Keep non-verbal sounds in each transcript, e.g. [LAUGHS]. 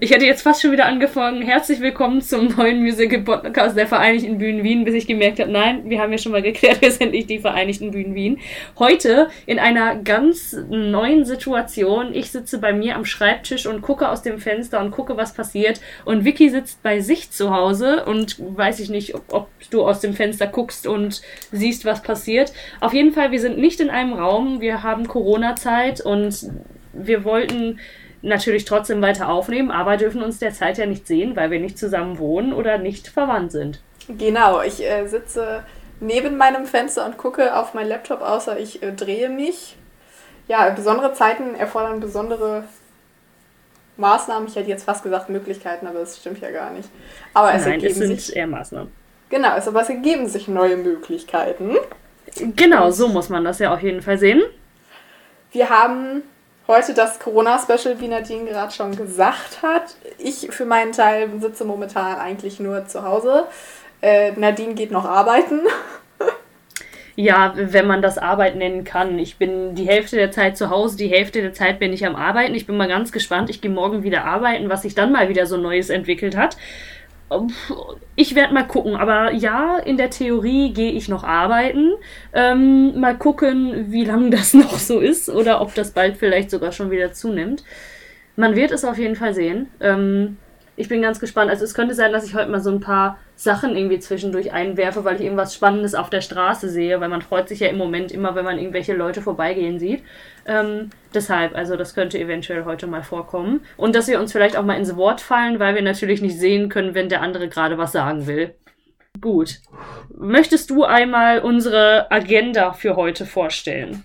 Ich hätte jetzt fast schon wieder angefangen. Herzlich willkommen zum neuen Musical Podcast der Vereinigten Bühnen Wien, bis ich gemerkt habe, nein, wir haben ja schon mal geklärt, [LAUGHS] wir sind nicht die Vereinigten Bühnen Wien. Heute in einer ganz neuen Situation. Ich sitze bei mir am Schreibtisch und gucke aus dem Fenster und gucke, was passiert. Und Vicky sitzt bei sich zu Hause und weiß ich nicht, ob, ob du aus dem Fenster guckst und siehst, was passiert. Auf jeden Fall, wir sind nicht in einem Raum. Wir haben Corona-Zeit und wir wollten natürlich trotzdem weiter aufnehmen, aber dürfen uns derzeit ja nicht sehen, weil wir nicht zusammen wohnen oder nicht verwandt sind. Genau, ich äh, sitze neben meinem Fenster und gucke auf meinen Laptop, außer ich äh, drehe mich. Ja, besondere Zeiten erfordern besondere Maßnahmen. Ich hätte jetzt fast gesagt Möglichkeiten, aber das stimmt ja gar nicht. Aber es Nein, ergeben es sind sich. eher Maßnahmen. Genau, es, aber es ergeben sich neue Möglichkeiten. Genau, so muss man das ja auf jeden Fall sehen. Wir haben heute das Corona-Special, wie Nadine gerade schon gesagt hat. Ich für meinen Teil sitze momentan eigentlich nur zu Hause. Äh, Nadine geht noch arbeiten. [LAUGHS] Ja, wenn man das Arbeit nennen kann. Ich bin die Hälfte der Zeit zu Hause, die Hälfte der Zeit bin ich am Arbeiten. Ich bin mal ganz gespannt. Ich gehe morgen wieder arbeiten, was sich dann mal wieder so Neues entwickelt hat. Ich werde mal gucken, aber ja, in der Theorie gehe ich noch arbeiten. Ähm, mal gucken, wie lange [LAUGHS] das noch so ist oder ob das bald vielleicht sogar schon wieder zunimmt. Man wird es auf jeden Fall sehen. Ähm, ich bin ganz gespannt. Also es könnte sein, dass ich heute mal so ein paar Sachen irgendwie zwischendurch einwerfe, weil ich irgendwas Spannendes auf der Straße sehe, weil man freut sich ja im Moment immer, wenn man irgendwelche Leute vorbeigehen sieht. Ähm, deshalb, also das könnte eventuell heute mal vorkommen. Und dass wir uns vielleicht auch mal ins Wort fallen, weil wir natürlich nicht sehen können, wenn der andere gerade was sagen will. Gut. Möchtest du einmal unsere Agenda für heute vorstellen?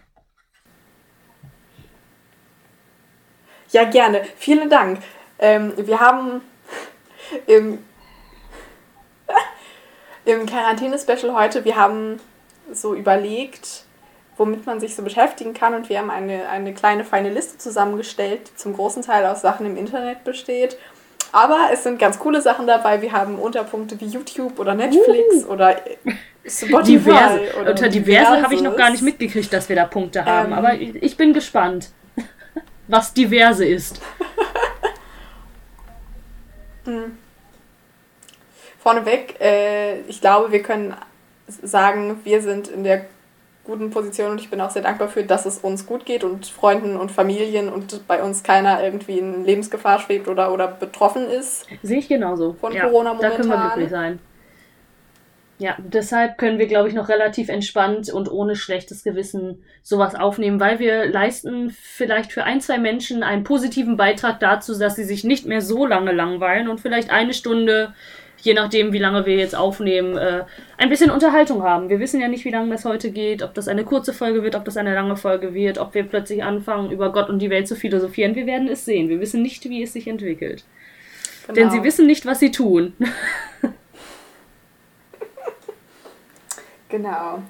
Ja, gerne. Vielen Dank. Ähm, wir haben im, im Quarantäne-Special heute, wir haben so überlegt, womit man sich so beschäftigen kann und wir haben eine, eine kleine feine Liste zusammengestellt, die zum großen Teil aus Sachen im Internet besteht. Aber es sind ganz coole Sachen dabei. Wir haben Unterpunkte wie YouTube oder Netflix Uh. oder Spotify. Diverse. Oder Unter diverse habe ich noch gar nicht mitgekriegt, dass wir da Punkte haben. Ähm. Aber ich, ich bin gespannt, [LAUGHS] was diverse ist. [LAUGHS] Vorneweg, äh, ich glaube, wir können sagen, wir sind in der guten Position und ich bin auch sehr dankbar für, dass es uns gut geht und Freunden und Familien und bei uns keiner irgendwie in Lebensgefahr schwebt oder, oder betroffen ist. Sehe ich genauso. Von ja, Corona Da können wir momentan. glücklich sein. Ja, deshalb können wir, glaube ich, noch relativ entspannt und ohne schlechtes Gewissen sowas aufnehmen, weil wir leisten vielleicht für ein, zwei Menschen einen positiven Beitrag dazu, dass sie sich nicht mehr so lange langweilen und vielleicht eine Stunde, je nachdem, wie lange wir jetzt aufnehmen, äh, ein bisschen Unterhaltung haben. Wir wissen ja nicht, wie lange das heute geht, ob das eine kurze Folge wird, ob das eine lange Folge wird, ob wir plötzlich anfangen, über Gott und die Welt zu philosophieren. Wir werden es sehen. Wir wissen nicht, wie es sich entwickelt. Genau. Denn sie wissen nicht, was sie tun. [LAUGHS] Genau.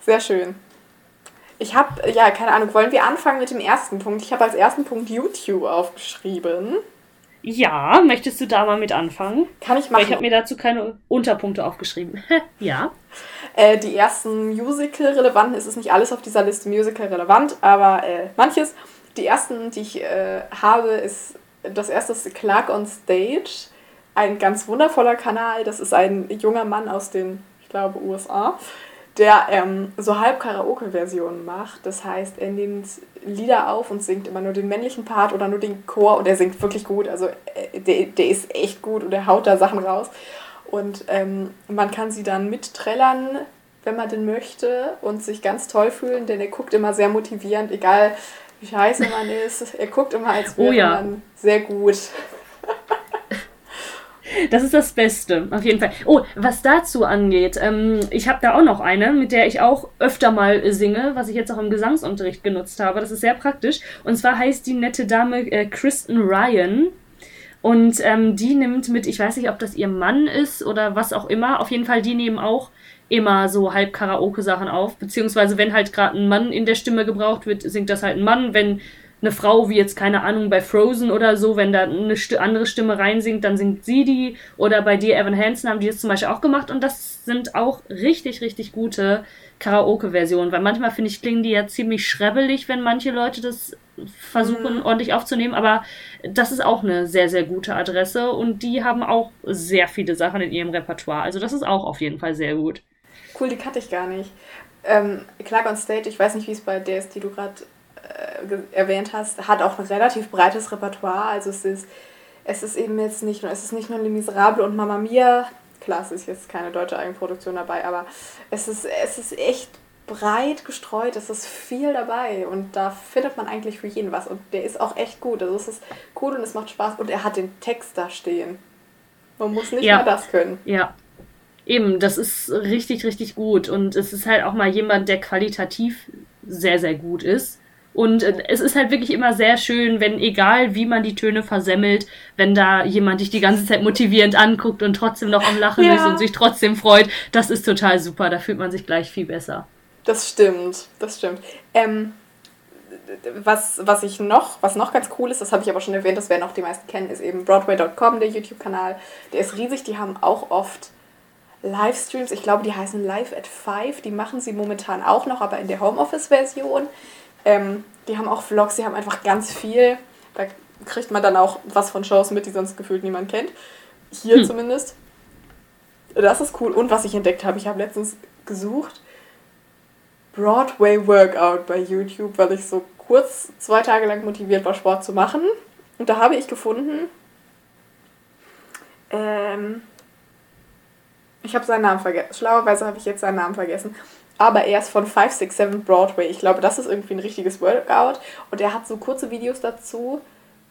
Sehr schön. Ich habe, ja, keine Ahnung, wollen wir anfangen mit dem ersten Punkt? Ich habe als ersten Punkt YouTube aufgeschrieben. Ja, möchtest du da mal mit anfangen? Kann ich Weil machen. ich habe mir dazu keine Unterpunkte aufgeschrieben. [LAUGHS] ja. Äh, die ersten Musical-relevanten, es ist nicht alles auf dieser Liste Musical-relevant, aber äh, manches. Die ersten, die ich äh, habe, ist das erste ist Clark on Stage. Ein ganz wundervoller Kanal. Das ist ein junger Mann aus den, ich glaube, USA, der ähm, so halb Karaoke-Versionen macht. Das heißt, er nimmt Lieder auf und singt immer nur den männlichen Part oder nur den Chor und er singt wirklich gut. Also äh, der, der ist echt gut und er haut da Sachen raus. Und ähm, man kann sie dann mitträllern, wenn man denn möchte und sich ganz toll fühlen, denn er guckt immer sehr motivierend, egal wie scheiße man ist. Er guckt immer, als wäre Oh ja. man sehr gut. Das ist das Beste, auf jeden Fall. Oh, was dazu angeht, ähm, ich habe da auch noch eine, mit der ich auch öfter mal singe, was ich jetzt auch im Gesangsunterricht genutzt habe. Das ist sehr praktisch. Und zwar heißt die nette Dame äh, Kristen Ryan. Und ähm, die nimmt mit, ich weiß nicht, ob das ihr Mann ist oder was auch immer. Auf jeden Fall, die nehmen auch immer so halb Karaoke-Sachen auf. Beziehungsweise, wenn halt gerade ein Mann in der Stimme gebraucht wird, singt das halt ein Mann. Wenn eine Frau wie jetzt, keine Ahnung, bei Frozen oder so, wenn da eine st andere Stimme reinsingt, dann singt sie die. Oder bei dir, Evan Hansen, haben die das zum Beispiel auch gemacht. Und das sind auch richtig, richtig gute Karaoke-Versionen. Weil manchmal, finde ich, klingen die ja ziemlich schrebbelig, wenn manche Leute das versuchen, mhm. ordentlich aufzunehmen. Aber das ist auch eine sehr, sehr gute Adresse. Und die haben auch sehr viele Sachen in ihrem Repertoire. Also das ist auch auf jeden Fall sehr gut. Cool, die kannte ich gar nicht. Ähm, Clark on Stage, ich weiß nicht, wie es bei der ist, die du gerade äh, erwähnt hast, hat auch ein relativ breites Repertoire. Also es ist, es ist eben jetzt nicht nur, es ist nicht nur Les Miserables und Mamma Mia. Klar, es ist jetzt keine deutsche Eigenproduktion dabei, aber es ist, es ist echt breit gestreut, es ist viel dabei und da findet man eigentlich für jeden was und der ist auch echt gut. Also es ist cool und es macht Spaß und er hat den Text da stehen. Man muss nicht ja. mehr das können. Ja. Eben, das ist richtig, richtig gut und es ist halt auch mal jemand, der qualitativ sehr, sehr gut ist. Und äh, es ist halt wirklich immer sehr schön, wenn, egal wie man die Töne versemmelt, wenn da jemand dich die ganze Zeit motivierend anguckt und trotzdem noch am Lachen ja. ist und sich trotzdem freut. Das ist total super. Da fühlt man sich gleich viel besser. Das stimmt, das stimmt. Ähm, was, was ich noch, was noch ganz cool ist, das habe ich aber schon erwähnt, das werden auch die meisten kennen, ist eben Broadway.com, der YouTube-Kanal. Der ist riesig, die haben auch oft Livestreams, ich glaube, die heißen Live at Five, die machen sie momentan auch noch, aber in der Homeoffice-Version. Ähm, die haben auch Vlogs, die haben einfach ganz viel. Da kriegt man dann auch was von Shows mit, die sonst gefühlt niemand kennt. Hier hm. zumindest. Das ist cool. Und was ich entdeckt habe, ich habe letztens gesucht, Broadway Workout bei YouTube, weil ich so kurz zwei Tage lang motiviert war, Sport zu machen. Und da habe ich gefunden, ähm, ich habe seinen Namen vergessen. Schlauerweise habe ich jetzt seinen Namen vergessen aber er ist von 567 Broadway. Ich glaube, das ist irgendwie ein richtiges Workout. Und er hat so kurze Videos dazu,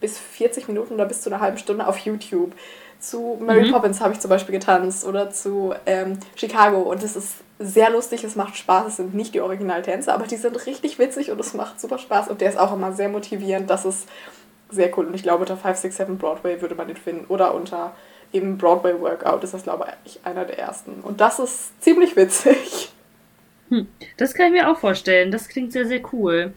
bis 40 Minuten oder bis zu einer halben Stunde auf YouTube. Zu Mary mhm. Poppins habe ich zum Beispiel getanzt oder zu ähm, Chicago. Und es ist sehr lustig, es macht Spaß. Es sind nicht die Originaltänze, aber die sind richtig witzig und es macht super Spaß. Und der ist auch immer sehr motivierend. Das ist sehr cool. Und ich glaube, unter 567 Broadway würde man den finden. Oder unter eben Broadway Workout ist das, glaube ich, einer der ersten. Und das ist ziemlich witzig. Hm, das kann ich mir auch vorstellen. Das klingt sehr, sehr cool.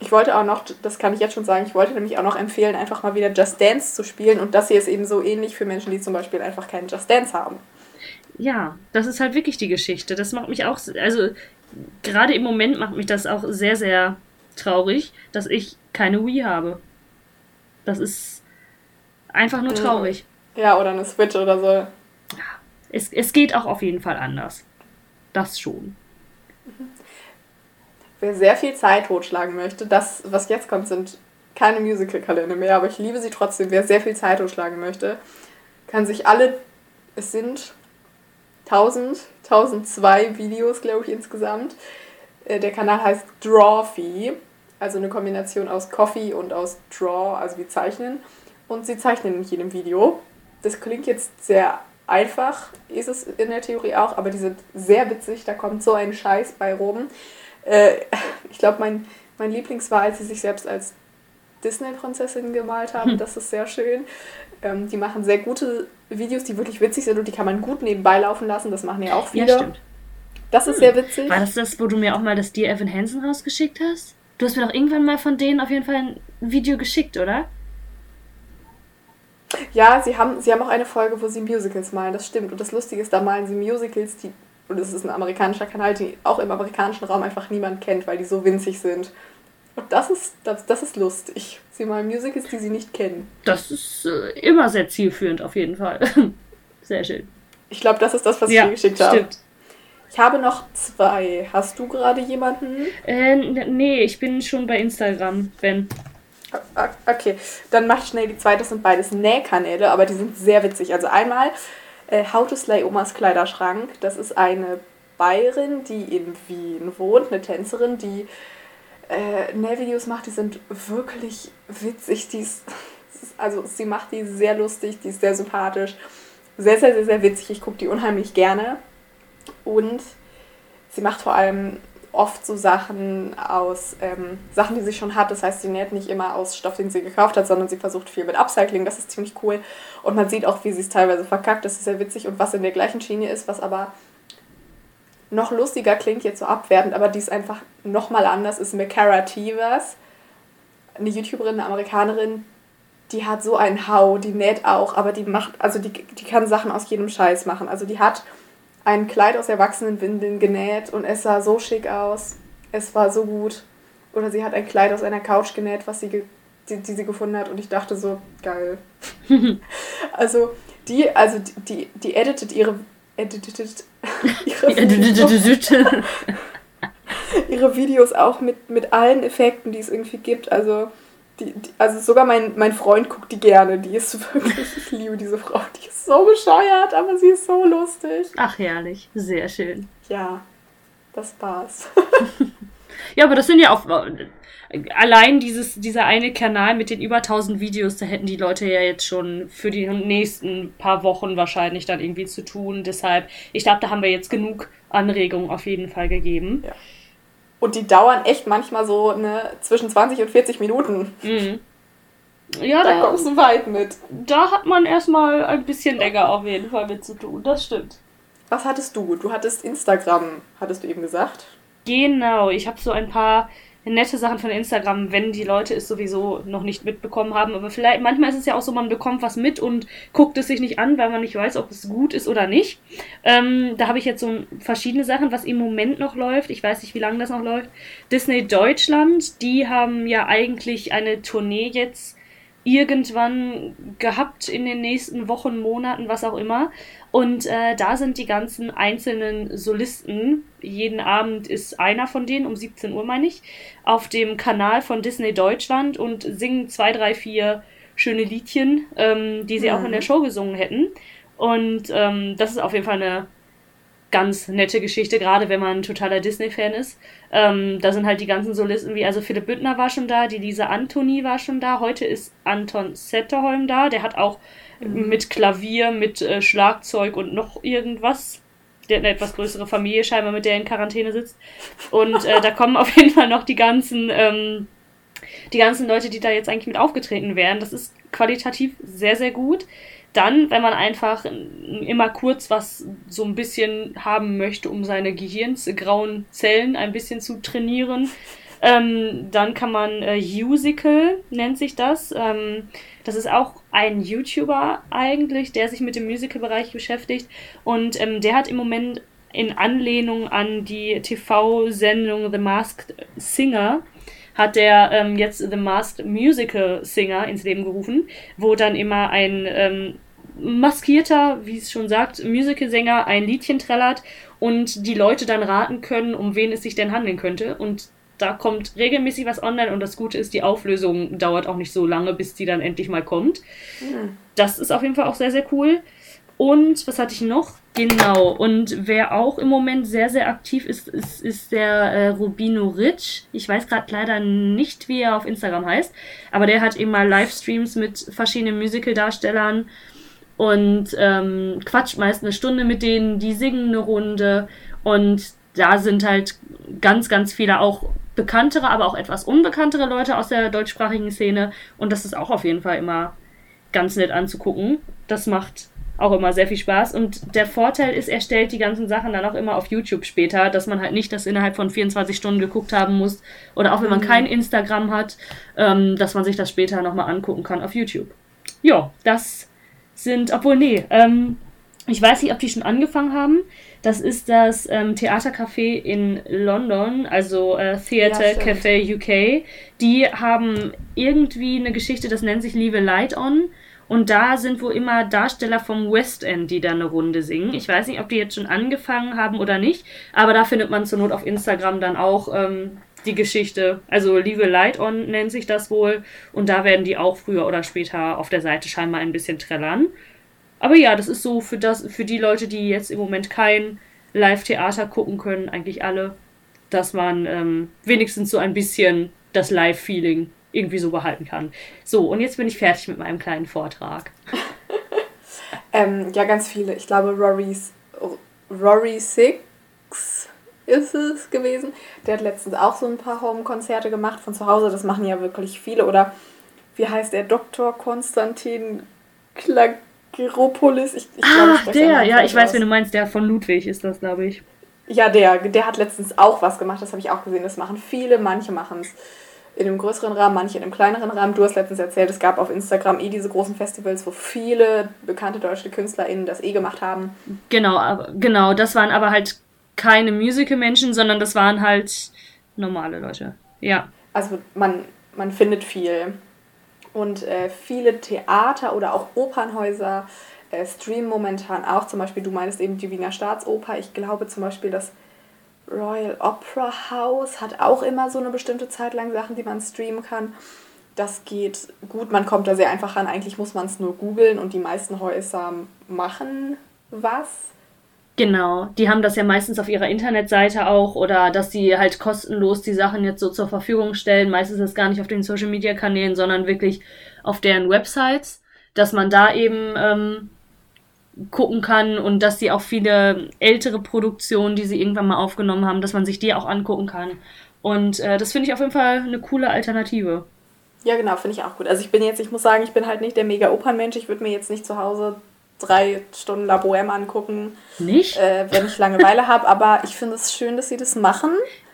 Ich wollte auch noch, das kann ich jetzt schon sagen, ich wollte nämlich auch noch empfehlen, einfach mal wieder Just Dance zu spielen. Und das hier ist eben so ähnlich für Menschen, die zum Beispiel einfach keinen Just Dance haben. Ja, das ist halt wirklich die Geschichte. Das macht mich auch, also gerade im Moment macht mich das auch sehr, sehr traurig, dass ich keine Wii habe. Das ist einfach nur traurig. Ja, oder eine Switch oder so. Es, es geht auch auf jeden Fall anders das schon. Wer sehr viel Zeit totschlagen möchte, das, was jetzt kommt, sind keine Musical-Kalender mehr, aber ich liebe sie trotzdem. Wer sehr viel Zeit totschlagen möchte, kann sich alle, es sind 1000, 1002 Videos, glaube ich, insgesamt. Äh, der Kanal heißt Drawfee, also eine Kombination aus Coffee und aus Draw, also wie Zeichnen. Und sie zeichnen in jedem Video. Das klingt jetzt sehr einfach ist es in der Theorie auch, aber die sind sehr witzig, da kommt so ein Scheiß bei rum. Äh, ich glaube, mein, mein Lieblings war, als sie sich selbst als Disney-Prinzessin gemalt haben. Hm. Das ist sehr schön. Ähm, die machen sehr gute Videos, die wirklich witzig sind und die kann man gut nebenbei laufen lassen. Das machen ja auch viele. Ja, stimmt. Das ist hm. sehr witzig. War das das, wo du mir auch mal das Dear Evan Hansen rausgeschickt hast? Du hast mir doch irgendwann mal von denen auf jeden Fall ein Video geschickt, oder? Ja, sie haben, sie haben auch eine Folge, wo sie Musicals malen, das stimmt. Und das Lustige ist, da malen sie Musicals, die, und es ist ein amerikanischer Kanal, die auch im amerikanischen Raum einfach niemand kennt, weil die so winzig sind. Und das ist, das, das ist lustig. Sie malen Musicals, die sie nicht kennen. Das ist äh, immer sehr zielführend, auf jeden Fall. [LAUGHS] sehr schön. Ich glaube, das ist das, was ja, ich dir geschickt habe. Stimmt. Ich habe noch zwei. Hast du gerade jemanden? Äh, nee, ich bin schon bei Instagram, Ben. Okay, dann macht schnell die zweite. Das sind beides Nähkanäle, aber die sind sehr witzig. Also einmal äh, How to Slay Omas Kleiderschrank. Das ist eine Bayerin, die in Wien wohnt, eine Tänzerin, die äh, Nähvideos macht. Die sind wirklich witzig. Die ist, also sie macht die sehr lustig, die ist sehr sympathisch. Sehr, sehr, sehr, sehr witzig. Ich gucke die unheimlich gerne. Und sie macht vor allem oft so Sachen aus ähm, Sachen, die sie schon hat. Das heißt, sie näht nicht immer aus Stoff, den sie gekauft hat, sondern sie versucht viel mit Upcycling. Das ist ziemlich cool. Und man sieht auch, wie sie es teilweise verkackt. Das ist sehr witzig. Und was in der gleichen Schiene ist, was aber noch lustiger klingt, jetzt so abwertend, aber die ist einfach nochmal anders, ist Macara Tivas. eine YouTuberin, eine Amerikanerin, die hat so einen Hau, die näht auch, aber die macht, also die, die kann Sachen aus jedem Scheiß machen. Also die hat ein Kleid aus Erwachsenenwindeln genäht und es sah so schick aus. Es war so gut. Oder sie hat ein Kleid aus einer Couch genäht, was sie die, die sie gefunden hat und ich dachte so, geil. [LAUGHS] also die, also die, die, die editet ihre editet ihre [LAUGHS] Videos, [LAUGHS] ihre Videos auch mit, mit allen Effekten, die es irgendwie gibt. Also die, die, also sogar mein, mein Freund guckt die gerne. Die ist [LAUGHS] wirklich, ich liebe diese Frau. Die ist so bescheuert, aber sie ist so lustig. Ach, herrlich. Sehr schön. Ja, das war's. [LAUGHS] ja, aber das sind ja auch. Allein dieses, dieser eine Kanal mit den über 1000 Videos, da hätten die Leute ja jetzt schon für die nächsten paar Wochen wahrscheinlich dann irgendwie zu tun. Deshalb, ich glaube, da haben wir jetzt genug Anregungen auf jeden Fall gegeben. Ja. Und die dauern echt manchmal so ne, zwischen 20 und 40 Minuten. Mhm. Ja, da, da kommst du weit mit. Da hat man erstmal ein bisschen länger auf jeden Fall mit zu tun. Das stimmt. Was hattest du? Du hattest Instagram, hattest du eben gesagt. Genau, ich habe so ein paar nette Sachen von Instagram, wenn die Leute es sowieso noch nicht mitbekommen haben. Aber vielleicht, manchmal ist es ja auch so, man bekommt was mit und guckt es sich nicht an, weil man nicht weiß, ob es gut ist oder nicht. Ähm, da habe ich jetzt so verschiedene Sachen, was im Moment noch läuft. Ich weiß nicht, wie lange das noch läuft. Disney Deutschland, die haben ja eigentlich eine Tournee jetzt irgendwann gehabt in den nächsten Wochen, Monaten, was auch immer. Und äh, da sind die ganzen einzelnen Solisten, jeden Abend ist einer von denen, um 17 Uhr meine ich, auf dem Kanal von Disney Deutschland und singen zwei, drei, vier schöne Liedchen, ähm, die sie mhm. auch in der mhm. Show gesungen hätten. Und ähm, das ist auf jeden Fall eine ganz nette Geschichte, gerade wenn man ein totaler Disney-Fan ist. Ähm, da sind halt die ganzen Solisten wie, also Philipp Büttner war schon da, die Lisa Antoni war schon da, heute ist Anton Setterholm da, der hat auch mhm. mit Klavier, mit äh, Schlagzeug und noch irgendwas. Der hat eine etwas größere Familie scheinbar, mit der er in Quarantäne sitzt. Und äh, da kommen auf jeden Fall noch die ganzen, ähm, die ganzen Leute, die da jetzt eigentlich mit aufgetreten wären. Das ist qualitativ sehr, sehr gut. Dann, wenn man einfach immer kurz was so ein bisschen haben möchte, um seine gehirnsgrauen Zellen ein bisschen zu trainieren, ähm, dann kann man äh, Musical, nennt sich das. Ähm, das ist auch ein YouTuber eigentlich, der sich mit dem Musical-Bereich beschäftigt. Und ähm, der hat im Moment in Anlehnung an die TV-Sendung The Masked Singer hat der ähm, jetzt The Masked Musical Singer ins Leben gerufen, wo dann immer ein ähm, maskierter, wie es schon sagt, Musicalsänger ein Liedchen trällert und die Leute dann raten können, um wen es sich denn handeln könnte. Und da kommt regelmäßig was online und das Gute ist, die Auflösung dauert auch nicht so lange, bis die dann endlich mal kommt. Mhm. Das ist auf jeden Fall auch sehr, sehr cool. Und was hatte ich noch? Genau. Und wer auch im Moment sehr, sehr aktiv ist, ist, ist der äh, Rubino Rich. Ich weiß gerade leider nicht, wie er auf Instagram heißt. Aber der hat eben mal Livestreams mit verschiedenen Musical-Darstellern und ähm, quatscht meist eine Stunde mit denen, die singen eine Runde und da sind halt ganz, ganz viele auch bekanntere, aber auch etwas unbekanntere Leute aus der deutschsprachigen Szene und das ist auch auf jeden Fall immer ganz nett anzugucken. Das macht auch immer sehr viel Spaß. Und der Vorteil ist, er stellt die ganzen Sachen dann auch immer auf YouTube später, dass man halt nicht das innerhalb von 24 Stunden geguckt haben muss. Oder auch wenn man mhm. kein Instagram hat, ähm, dass man sich das später nochmal angucken kann auf YouTube. Ja, das sind, obwohl, nee, ähm, ich weiß nicht, ob die schon angefangen haben. Das ist das ähm, Theatercafé in London, also äh, Theater ja, Café UK. Die haben irgendwie eine Geschichte, das nennt sich Leave a Light On. Und da sind wohl immer Darsteller vom West End, die da eine Runde singen. Ich weiß nicht, ob die jetzt schon angefangen haben oder nicht, aber da findet man zur Not auf Instagram dann auch ähm, die Geschichte. Also a Light On nennt sich das wohl. Und da werden die auch früher oder später auf der Seite scheinbar ein bisschen trällern. Aber ja, das ist so für, das, für die Leute, die jetzt im Moment kein Live-Theater gucken können, eigentlich alle, dass man ähm, wenigstens so ein bisschen das Live-Feeling irgendwie so behalten kann. So, und jetzt bin ich fertig mit meinem kleinen Vortrag. [LAUGHS] ähm, ja, ganz viele. Ich glaube, Rory's, Rory Six ist es gewesen. Der hat letztens auch so ein paar Home-Konzerte gemacht von zu Hause. Das machen ja wirklich viele. Oder wie heißt der? Dr. Konstantin Klageropolis? Ich, ich Ach, glaub, der, ja, ich weiß, aus. wen du meinst. Der von Ludwig ist das, glaube ich. Ja, der, der hat letztens auch was gemacht. Das habe ich auch gesehen. Das machen viele, manche machen es. in einem größeren Rahmen, manche in einem kleineren Rahmen. Du hast letztens erzählt, es gab auf Instagram eh diese großen Festivals, wo viele bekannte deutsche KünstlerInnen das eh gemacht haben. Genau, aber, genau, das waren aber halt keine Musical-Menschen, sondern das waren halt normale Leute. Ja. Also man, man findet viel. Und äh, viele Theater oder auch Opernhäuser äh, streamen momentan auch. Zum Beispiel, du meinst eben die Wiener Staatsoper. Ich glaube zum Beispiel, das Royal Opera House hat auch immer so eine bestimmte Zeit lang Sachen, die man streamen kann. Das geht gut, man kommt da sehr einfach ran. Eigentlich muss man es nur googeln und die meisten Häuser machen was. Genau, die haben das ja meistens auf ihrer Internetseite auch oder dass sie halt kostenlos die Sachen jetzt so zur Verfügung stellen. Meistens ist es gar nicht auf den Social Media Kanälen, sondern wirklich auf deren Websites, dass man da eben ähm, gucken kann und dass sie auch viele ältere Produktionen, die sie irgendwann mal aufgenommen haben, dass man sich die auch angucken kann. Und äh, das finde ich auf jeden Fall eine coole Alternative. Ja, genau, finde ich auch gut. Also ich bin jetzt, ich muss sagen, ich bin halt nicht der mega Opernmensch. Ich würde mir jetzt nicht zu Hause drei Stunden La Bohème angucken. Nicht? Äh, wenn ich Langeweile habe. Aber ich finde es schön, dass sie das machen.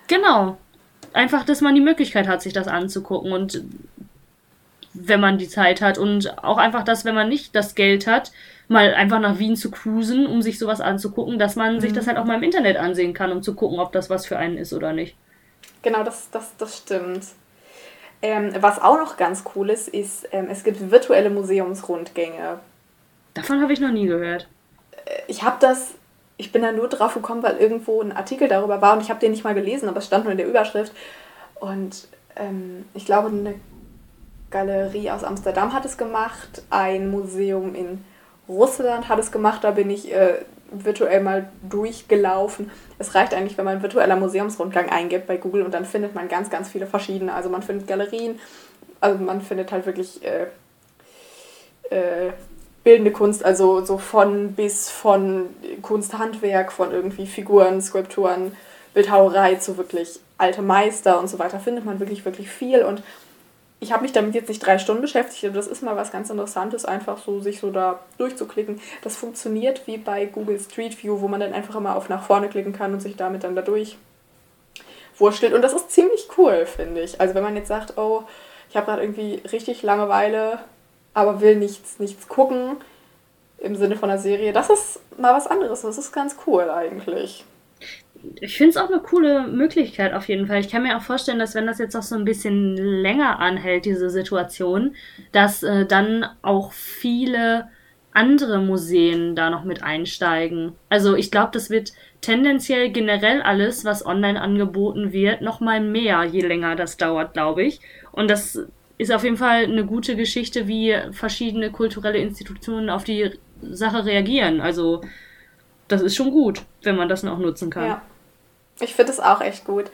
Genau. Einfach, dass man die Möglichkeit hat, sich das anzugucken und wenn man die Zeit hat. Und auch einfach, dass, wenn man nicht das Geld hat, mal einfach nach Wien zu cruisen, um sich sowas anzugucken, dass man mhm. sich das halt auch mal im Internet ansehen kann, um zu gucken, ob das was für einen ist oder nicht. Genau, das, das, das stimmt. Ähm, was auch noch ganz cool ist, ist, ähm, es gibt virtuelle Museumsrundgänge. Davon habe ich noch nie gehört. Ich habe das, ich bin da nur drauf gekommen, weil irgendwo ein Artikel darüber war und ich habe den nicht mal gelesen, aber es stand nur in der Überschrift. Und ähm, ich glaube, eine Galerie aus Amsterdam hat es gemacht, ein Museum in Russland hat es gemacht, da bin ich äh, virtuell mal durchgelaufen. Es reicht eigentlich, wenn man virtueller Museumsrundgang eingibt bei Google und dann findet man ganz, ganz viele verschiedene. Also man findet Galerien, also man findet halt wirklich äh, äh, bildende Kunst, also so von bis von Kunsthandwerk, von irgendwie Figuren, Skulpturen, Bildhauerei zu wirklich alte Meister und so weiter findet man wirklich, wirklich viel und ich habe mich damit jetzt nicht drei Stunden beschäftigt, aber das ist mal was ganz Interessantes, einfach so sich so da durchzuklicken. Das funktioniert wie bei Google Street View, wo man dann einfach immer auf nach vorne klicken kann und sich damit dann da durch wurschtelt. Und das ist ziemlich cool, finde ich. Also wenn man jetzt sagt, oh, ich habe gerade irgendwie richtig Langeweile, aber will nichts, nichts gucken im Sinne von einer Serie, das ist mal was anderes. Das ist ganz cool eigentlich ich finde es auch eine coole Möglichkeit auf jeden Fall. Ich kann mir auch vorstellen, dass wenn das jetzt auch so ein bisschen länger anhält, diese Situation, dass äh, dann auch viele andere Museen da noch mit einsteigen. Also ich glaube, das wird tendenziell generell alles, was online angeboten wird, noch mal mehr, je länger das dauert, glaube ich. Und das ist auf jeden Fall eine gute Geschichte, wie verschiedene kulturelle Institutionen auf die Sache reagieren. Also das ist schon gut, wenn man das noch nutzen kann. Ja. Ich finde es auch echt gut.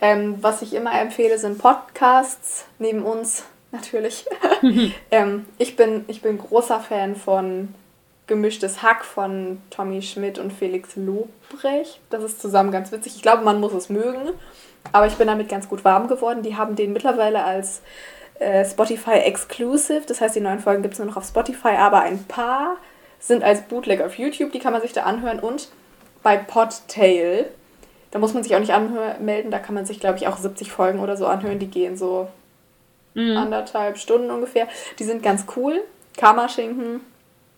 Ähm, was ich immer empfehle, sind Podcasts, neben uns natürlich. [LAUGHS] [LAUGHS] ähm, ich, bin, ich bin großer Fan von Gemischtes Hack von Tommy Schmidt und Felix Lobrecht. Das ist zusammen ganz witzig. Ich glaube, man muss es mögen, aber ich bin damit ganz gut warm geworden. Die haben den mittlerweile als äh, Spotify Exclusive, das heißt, die neuen Folgen gibt es nur noch auf Spotify, aber ein paar sind als Bootleg auf YouTube, die kann man sich da anhören und bei Podtail da muss man sich auch nicht anmelden, da kann man sich, glaube ich, auch 70 Folgen oder so anhören, die gehen so mhm. anderthalb Stunden ungefähr. Die sind ganz cool. Karma-Schinken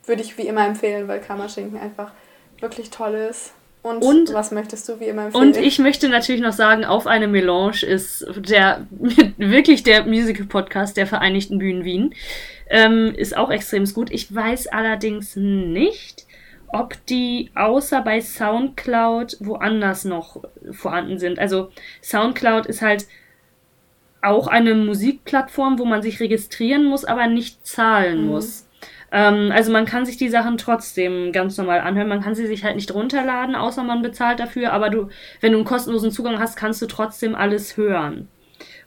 würde ich wie immer empfehlen, weil Karma-Schinken einfach wirklich toll ist. Und, und, was möchtest du wie immer empfehlen? Und ich möchte natürlich noch sagen, auf eine Melange ist der [LAUGHS] wirklich der Musical-Podcast der Vereinigten Bühnen Wien. Ähm, ist auch extrem gut. Ich weiß allerdings nicht, ob die außer bei SoundCloud woanders noch vorhanden sind. Also SoundCloud ist halt auch eine Musikplattform, wo man sich registrieren muss, aber nicht zahlen mhm. muss. Ähm, also man kann sich die Sachen trotzdem ganz normal anhören. Man kann sie sich halt nicht runterladen, außer man bezahlt dafür. Aber du, wenn du einen kostenlosen Zugang hast, kannst du trotzdem alles hören.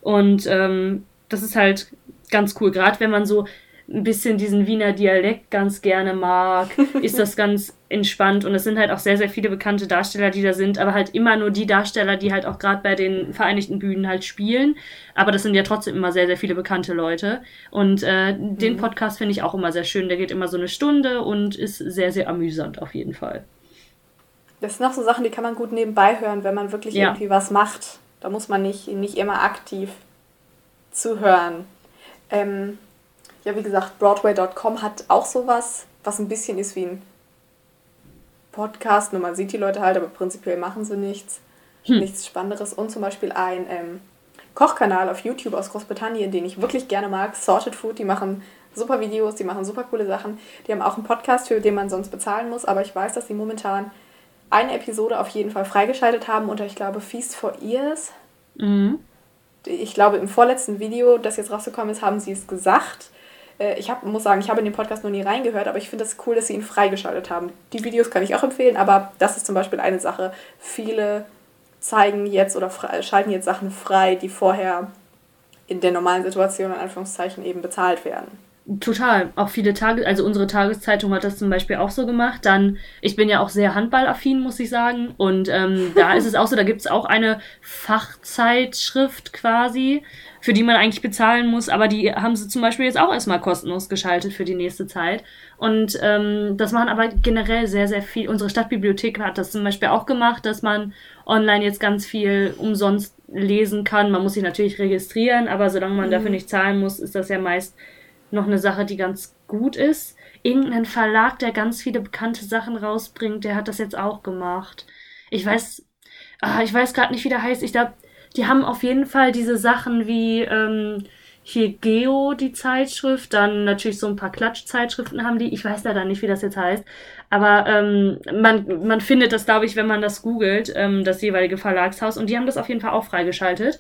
Und ähm, das ist halt ganz cool, gerade wenn man so ein bisschen diesen Wiener Dialekt ganz gerne mag, [LAUGHS] ist das ganz entspannt und es sind halt auch sehr, sehr viele bekannte Darsteller, die da sind, aber halt immer nur die Darsteller, die halt auch gerade bei den Vereinigten Bühnen halt spielen. Aber das sind ja trotzdem immer sehr, sehr viele bekannte Leute. Und äh, mhm. den Podcast finde ich auch immer sehr schön. Der geht immer so eine Stunde und ist sehr, sehr amüsant auf jeden Fall. Das sind noch so Sachen, die kann man gut nebenbei hören, wenn man wirklich ja. irgendwie was macht. Da muss man nicht, nicht immer aktiv zu hören. Ähm, ja, wie gesagt, Broadway.com hat auch sowas, was ein bisschen ist wie ein Podcast, nur man sieht die Leute halt, aber prinzipiell machen sie nichts. Hm. Nichts Spannenderes. Und zum Beispiel ein ähm, Kochkanal auf YouTube aus Großbritannien, den ich wirklich gerne mag, Sorted Food, die machen super Videos, die machen super coole Sachen. Die haben auch einen Podcast, für den man sonst bezahlen muss, aber ich weiß, dass sie momentan eine Episode auf jeden Fall freigeschaltet haben unter, ich glaube, Feast for Ears. Mhm. Ich glaube, im vorletzten Video, das jetzt rausgekommen ist, haben sie es gesagt. Äh, ich hab, muss sagen, ich habe in den Podcast noch nie reingehört, aber ich finde es das cool, dass sie ihn freigeschaltet haben. Die Videos kann ich auch empfehlen, aber das ist zum Beispiel eine Sache. Viele zeigen jetzt oder schalten jetzt Sachen frei, die vorher in der normalen Situation in Anführungszeichen eben bezahlt werden. Total. Auch viele Tage, also unsere Tageszeitung hat das zum Beispiel auch so gemacht. Dann, ich bin ja auch sehr handballaffin, muss ich sagen. Und ähm, da [LAUGHS] ist es auch so, da gibt es auch eine Fachzeitschrift quasi, für die man eigentlich bezahlen muss, aber die haben sie zum Beispiel jetzt auch erstmal kostenlos geschaltet für die nächste Zeit. Und ähm, das machen aber generell sehr, sehr viel. Unsere Stadtbibliothek hat das zum Beispiel auch gemacht, dass man online jetzt ganz viel umsonst lesen kann. Man muss sich natürlich registrieren, aber solange man mhm. dafür nicht zahlen muss, ist das ja meist noch eine Sache, die ganz gut ist. Irgendein Verlag, der ganz viele bekannte Sachen rausbringt, der hat das jetzt auch gemacht. Ich weiß, ah, ich weiß gerade nicht, wie der heißt. Ich glaube, die haben auf jeden Fall diese Sachen wie ähm, hier Geo, die Zeitschrift, dann natürlich so ein paar Klatschzeitschriften haben die. Ich weiß leider nicht, wie das jetzt heißt. Aber ähm, man, man findet das, glaube ich, wenn man das googelt, ähm, das jeweilige Verlagshaus. Und die haben das auf jeden Fall auch freigeschaltet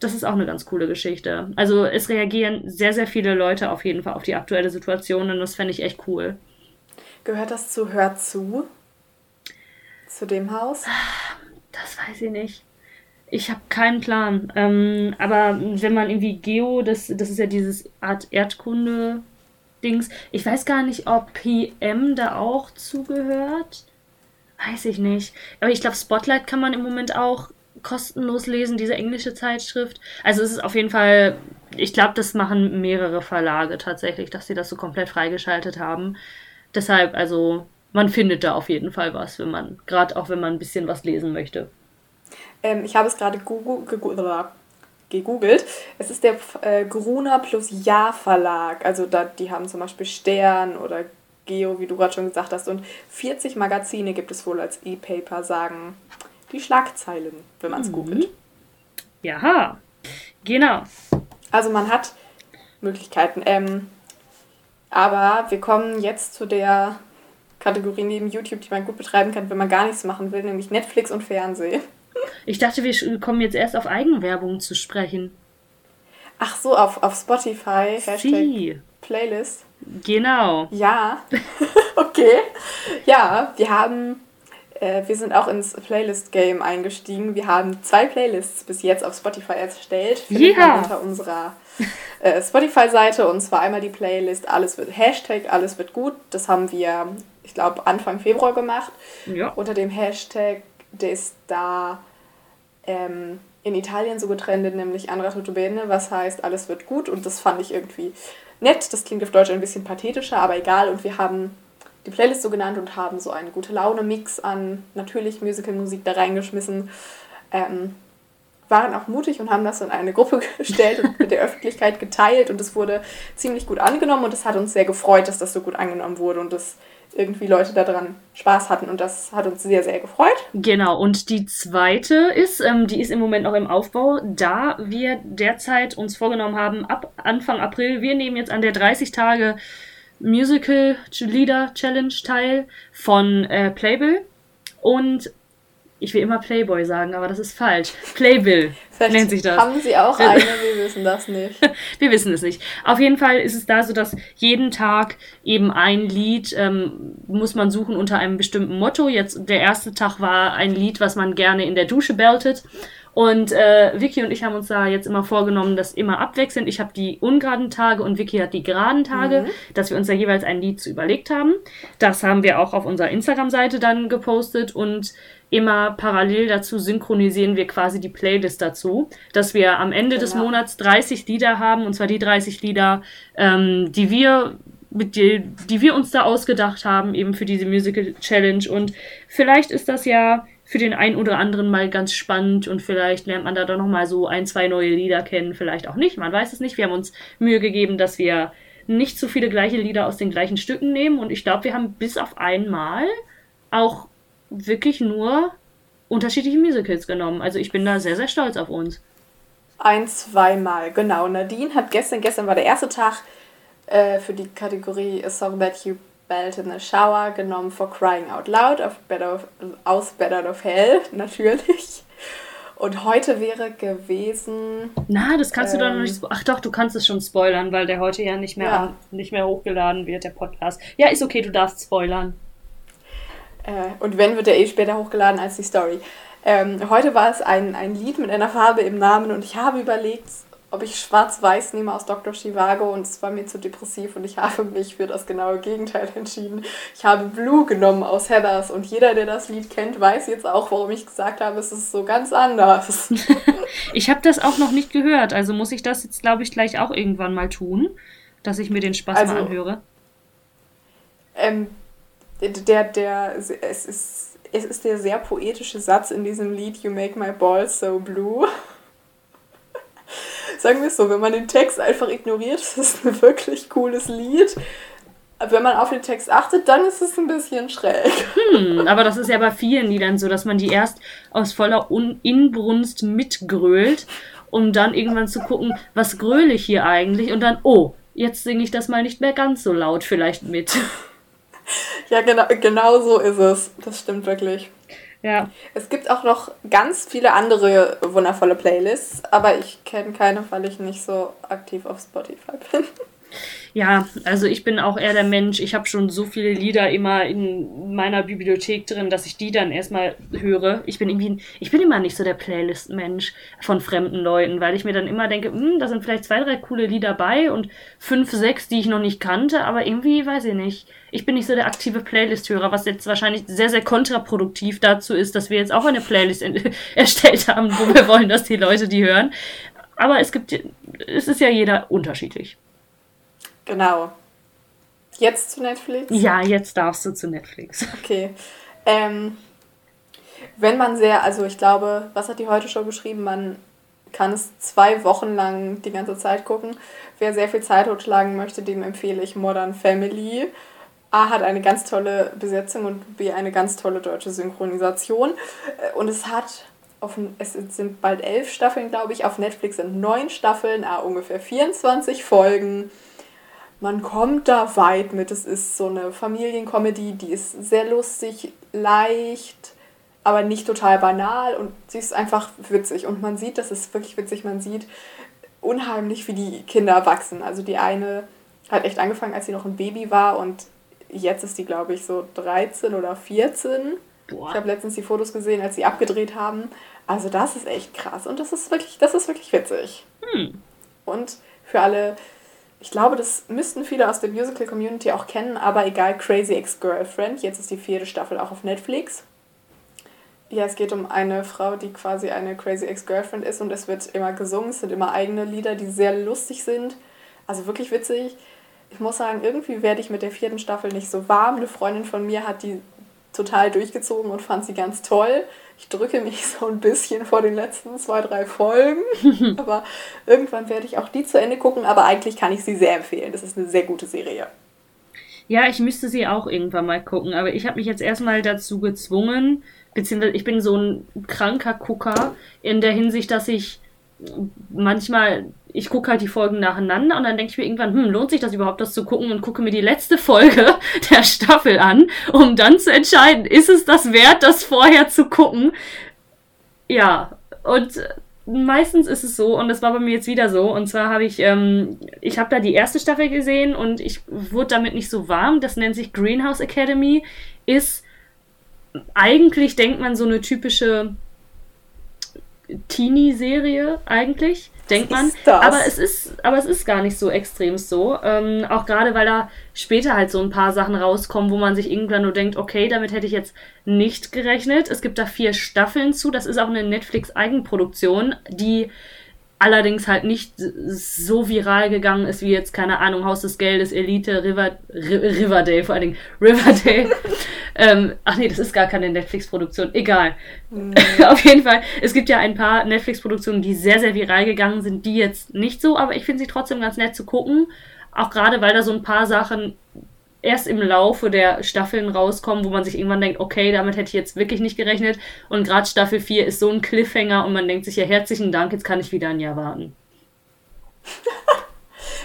das ist auch eine ganz coole Geschichte. Also es reagieren sehr, sehr viele Leute auf jeden Fall auf die aktuelle Situation und das fände ich echt cool. Gehört das zu Hör zu? Zu dem Haus? Das weiß ich nicht. Ich habe keinen Plan. Ähm, aber wenn man irgendwie Geo, das, das ist ja dieses Art Erdkunde-Dings. Ich weiß gar nicht, ob PM da auch zugehört. Weiß ich nicht. Aber ich glaube, Spotlight kann man im Moment auch kostenlos lesen, diese englische Zeitschrift. Also es ist auf jeden Fall, ich glaube, das machen mehrere Verlage tatsächlich, dass sie das so komplett freigeschaltet haben. Deshalb, also man findet da auf jeden Fall was, wenn man, gerade auch wenn man ein bisschen was lesen möchte. Ähm, ich habe es gerade gegoogelt. Es ist der äh, Gruner plus Ja Verlag. Also da, die haben zum Beispiel Stern oder Geo, wie du gerade schon gesagt hast. Und 40 Magazine gibt es wohl als E-Paper, sagen die Schlagzeilen, wenn man es mhm. googelt. Ja, genau. Also man hat Möglichkeiten. Ähm, aber wir kommen jetzt zu der Kategorie neben YouTube, die man gut betreiben kann, wenn man gar nichts machen will, nämlich Netflix und Fernsehen. Ich dachte, wir kommen jetzt erst auf Eigenwerbung zu sprechen. Ach so, auf, auf Spotify, Hashtag Sie. Playlist. Genau. Ja, [LAUGHS] okay. Ja, wir haben äh, wir sind auch ins Playlist-Game eingestiegen. Wir haben zwei Playlists bis jetzt auf Spotify erstellt. Findet yeah. unter unserer äh, Spotify-Seite. Und zwar einmal die Playlist Alles wird Hashtag Alles wird gut. Das haben wir, ich glaube, Anfang Februar gemacht. Ja. Unter dem Hashtag, der ist da ähm, in Italien so getrennt, nämlich Andra tutto bene, was heißt Alles wird gut. Und das fand ich irgendwie nett. Das klingt auf Deutsch ein bisschen pathetischer, aber egal. Und wir haben die Playlist so genannt und haben so einen gute Laune-Mix an natürlich Musical-Musik da reingeschmissen. Ähm, waren auch mutig und haben das in eine Gruppe [LAUGHS] gestellt und mit der Öffentlichkeit geteilt und es wurde ziemlich gut angenommen und es hat uns sehr gefreut, dass das so gut angenommen wurde und dass irgendwie Leute daran Spaß hatten und das hat uns sehr, sehr gefreut. Genau, und die zweite ist, ähm, die ist im Moment noch im Aufbau, da wir derzeit uns vorgenommen haben, ab Anfang April, wir nehmen jetzt an der 30 Tage Musical Leader Challenge Teil von äh, Playbill und ich will immer Playboy sagen, aber das ist falsch. Playbill [LAUGHS] nennt sich das. Haben sie auch [LAUGHS] eine? Wir wissen das nicht. [LAUGHS] Wir wissen es nicht. Auf jeden Fall ist es da so, dass jeden Tag eben ein Lied ähm, muss man suchen unter einem bestimmten Motto. Jetzt der erste Tag war ein Lied, was man gerne in der Dusche beltet. Und äh, Vicky und ich haben uns da jetzt immer vorgenommen, das immer abwechselnd. Ich habe die ungeraden Tage und Vicky hat die geraden Tage, mhm. dass wir uns da jeweils ein Lied zu überlegt haben. Das haben wir auch auf unserer Instagram-Seite dann gepostet und immer parallel dazu synchronisieren wir quasi die Playlist dazu, dass wir am Ende genau. des Monats 30 Lieder haben, und zwar die 30 Lieder, ähm, die wir mit die, die wir uns da ausgedacht haben, eben für diese Musical Challenge. Und vielleicht ist das ja für den einen oder anderen mal ganz spannend und vielleicht lernt man da dann nochmal so ein, zwei neue Lieder kennen, vielleicht auch nicht, man weiß es nicht. Wir haben uns Mühe gegeben, dass wir nicht zu viele gleiche Lieder aus den gleichen Stücken nehmen und ich glaube, wir haben bis auf einmal auch wirklich nur unterschiedliche Musicals genommen. Also ich bin da sehr, sehr stolz auf uns. Ein, zweimal, genau. Nadine hat gestern, gestern war der erste Tag äh, für die Kategorie A Song That You Belt in the Shower genommen for Crying Out Loud auf Better of, aus Better of Hell, [LAUGHS] natürlich. Und heute wäre gewesen. Na, das kannst ähm, du doch noch nicht. Ähm, Ach doch, du kannst es schon spoilern, weil der heute ja nicht mehr, ja. nicht mehr hochgeladen wird, der Podcast. Ja, ist okay, du darfst spoilern. Äh, und wenn, wird er eh später hochgeladen als die Story. Ähm, heute war es ein, ein Lied mit einer Farbe im Namen und ich habe überlegt, ob ich schwarz-weiß nehme aus Dr. Chivago und es war mir zu depressiv und ich [LAUGHS] habe mich für das genaue Gegenteil entschieden. Ich habe Blue genommen aus Heathers und jeder, der das Lied kennt, weiß jetzt auch, warum ich gesagt habe, es ist so ganz anders. [LAUGHS] ich habe das auch noch nicht gehört, also muss ich das jetzt, glaube ich, gleich auch irgendwann mal tun, dass ich mir den Spaß also, mal anhöre. Ähm, der, der, es ist, es ist der sehr poetische Satz in diesem Lied You Make My Balls So Blue. [LAUGHS] Sagen wir es so, wenn man den Text einfach ignoriert, ist es ein wirklich cooles Lied. Wenn man auf den Text achtet, dann ist es ein bisschen schräg. [LAUGHS] Hm, aber das ist ja bei vielen Liedern so, dass man die erst aus voller Un Inbrunst mitgrölt, um dann irgendwann zu gucken, was gröle ich hier eigentlich? Und dann, oh, jetzt singe ich das mal nicht mehr ganz so laut vielleicht mit. [LAUGHS] Ja, genau, genau so ist es. Das stimmt wirklich. Ja. Es gibt auch noch ganz viele andere wundervolle Playlists, aber ich kenne keine, weil ich nicht so aktiv auf Spotify bin. [LAUGHS] Ja, also ich bin auch eher der Mensch, ich habe schon so viele Lieder immer in meiner Bibliothek drin, dass ich die dann erstmal höre. Ich bin irgendwie, ich bin immer nicht so der Playlist-Mensch von fremden Leuten, weil ich mir dann immer denke, hm, da sind vielleicht zwei, drei coole Lieder bei und fünf, sechs, die ich noch nicht kannte, aber irgendwie weiß ich nicht. Ich bin nicht so der aktive Playlist-Hörer, was jetzt wahrscheinlich sehr, sehr kontraproduktiv dazu ist, dass wir jetzt auch eine Playlist [LAUGHS] erstellt haben, wo wir wollen, dass die Leute die hören. Aber es gibt, es ist ja jeder unterschiedlich. Genau. Jetzt zu Netflix? Ja, jetzt darfst du zu Netflix. Okay. Ähm, wenn man sehr, also ich glaube, was hat die heute Show geschrieben? Man kann es zwei Wochen lang die ganze Zeit gucken. Wer sehr viel Zeit totschlagen möchte, dem empfehle ich Modern Family. A hat eine ganz tolle Besetzung und B eine ganz tolle deutsche Synchronisation. Äh, und es hat, auf, es sind bald elf Staffeln, glaube ich. Auf Netflix sind neun Staffeln, A ungefähr 24 Folgen man kommt da weit mit. Es ist so eine Familiencomedy, die ist sehr lustig, leicht, aber nicht total banal und sie ist einfach witzig. Und man sieht, das ist wirklich witzig, man sieht unheimlich, wie die Kinder wachsen. Also die eine hat echt angefangen, als sie noch ein Baby war und jetzt ist die, glaube ich, so 13 oder 14. Boah. Ich habe letztens die Fotos gesehen, als sie abgedreht haben. Also das ist echt krass und das ist wirklich, das ist wirklich witzig. Hm. Und für alle ich glaube, das müssten viele aus der Musical-Community auch kennen, aber egal, Crazy Ex-Girlfriend. Jetzt ist die vierte Staffel auch auf Netflix. Ja, es geht um eine Frau, die quasi eine Crazy Ex-Girlfriend ist und es wird immer gesungen. Es sind immer eigene Lieder, die sehr lustig sind. Also wirklich witzig. Ich muss sagen, irgendwie werde ich mit der vierten Staffel nicht so warm. Eine Freundin von mir hat die total durchgezogen und fand sie ganz toll ich drücke mich so ein bisschen vor den letzten zwei, drei Folgen. [LAUGHS] aber irgendwann werde ich auch die zu Ende gucken. Aber eigentlich kann ich sie sehr empfehlen. Das ist eine sehr gute Serie. Ja, ich müsste sie auch irgendwann mal gucken. Aber ich habe mich jetzt erstmal dazu gezwungen, beziehungsweise ich bin so ein kranker Gucker in der Hinsicht, dass ich manchmal ich gucke halt die Folgen nacheinander und dann denke ich mir irgendwann, hm, lohnt sich das überhaupt, das zu gucken und gucke mir die letzte Folge [LAUGHS] der Staffel an, um dann zu entscheiden, ist es das wert, das vorher zu gucken? Ja, und meistens ist es so, und das war bei mir jetzt wieder so, und zwar habe ich, ähm, ich habe da die erste Staffel gesehen und ich wurde damit nicht so warm, das nennt sich Greenhouse Academy, ist eigentlich, denkt man, so eine typische Teenie-Serie eigentlich denkt man. Aber es ist, aber es ist gar nicht so extrem so. Ähm, auch gerade, weil da später halt so ein paar Sachen rauskommen, wo man sich irgendwann nur denkt, okay, damit hätte ich jetzt nicht gerechnet. Es gibt da vier Staffeln zu. Das ist auch eine Netflix-Eigenproduktion, die allerdings halt nicht so viral gegangen ist wie jetzt, keine Ahnung, Haus des Geldes, Elite, River, Riverdale, vor allen Dingen [LAUGHS] Riverdale. Ähm, ach nee, das ist gar keine Netflix-Produktion. Egal. Mhm. [LAUGHS] Auf jeden Fall. Es gibt ja ein paar Netflix-Produktionen, die sehr, sehr viral gegangen sind, die jetzt nicht so, aber ich finde sie trotzdem ganz nett zu gucken. Auch gerade, weil da so ein paar Sachen erst im Laufe der Staffeln rauskommen, wo man sich irgendwann denkt, okay, damit hätte ich jetzt wirklich nicht gerechnet. Und gerade Staffel 4 ist so ein Cliffhanger und man denkt sich ja herzlichen Dank, jetzt kann ich wieder ein Jahr warten.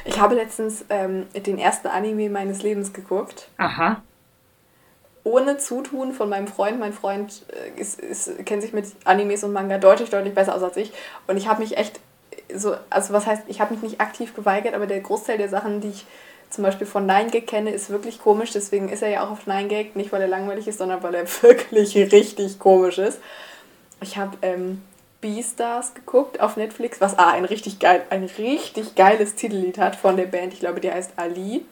ich habe letztens ähm, den ersten Anime meines Lebens geguckt. Aha. Ohne Zutun von meinem Freund. Mein Freund äh, ist, ist, kennt sich mit Animes und Manga deutlich, deutlich besser aus als ich. Und ich habe mich echt so, also was heißt, ich habe mich nicht aktiv geweigert, aber der Großteil der Sachen, die ich zum Beispiel von Nine Gag kenne, ist wirklich komisch. Deswegen ist er ja auch auf Nine Gag. Nicht, weil er langweilig ist, sondern weil er [LAUGHS] wirklich richtig komisch ist. Ich habe ähm, Beastars geguckt auf Netflix, was ah, ein, richtig geil, ein richtig geiles Titellied hat von der Band. Ich glaube, die heißt Ali.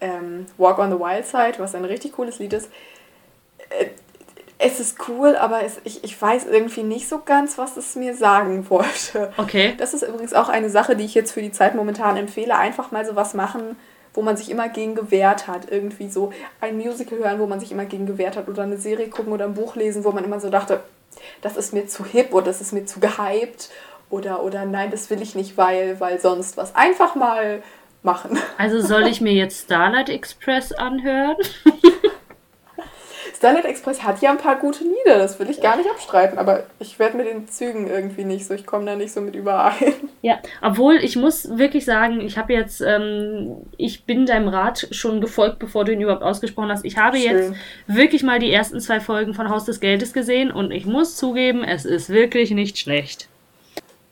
Ähm, Walk on the Wild Side, was ein richtig cooles Lied ist. Äh, es ist cool, aber es, ich, ich weiß irgendwie nicht so ganz, was es mir sagen wollte. Okay. Das ist übrigens auch eine Sache, die ich jetzt für die Zeit momentan empfehle. Einfach mal sowas machen, wo man sich immer gegen gewehrt hat. Irgendwie so ein Musical hören, wo man sich immer gegen gewehrt hat. Oder eine Serie gucken oder ein Buch lesen, wo man immer so dachte, das ist mir zu hip oder das ist mir zu gehypt. Oder, oder nein, das will ich nicht, weil, weil sonst was. Einfach mal machen. Also soll ich mir jetzt Starlight Express anhören? [LAUGHS] Starlight Express hat ja ein paar gute Lieder, das will ich gar nicht abstreiten, aber ich werde mit den Zügen irgendwie nicht so, ich komme da nicht so mit überein. Ja, obwohl ich muss wirklich sagen, ich habe jetzt, ähm, ich bin deinem Rat schon gefolgt, bevor du ihn überhaupt ausgesprochen hast. Ich habe Schön. jetzt wirklich mal die ersten zwei Folgen von Haus des Geldes gesehen und ich muss zugeben, es ist wirklich nicht schlecht.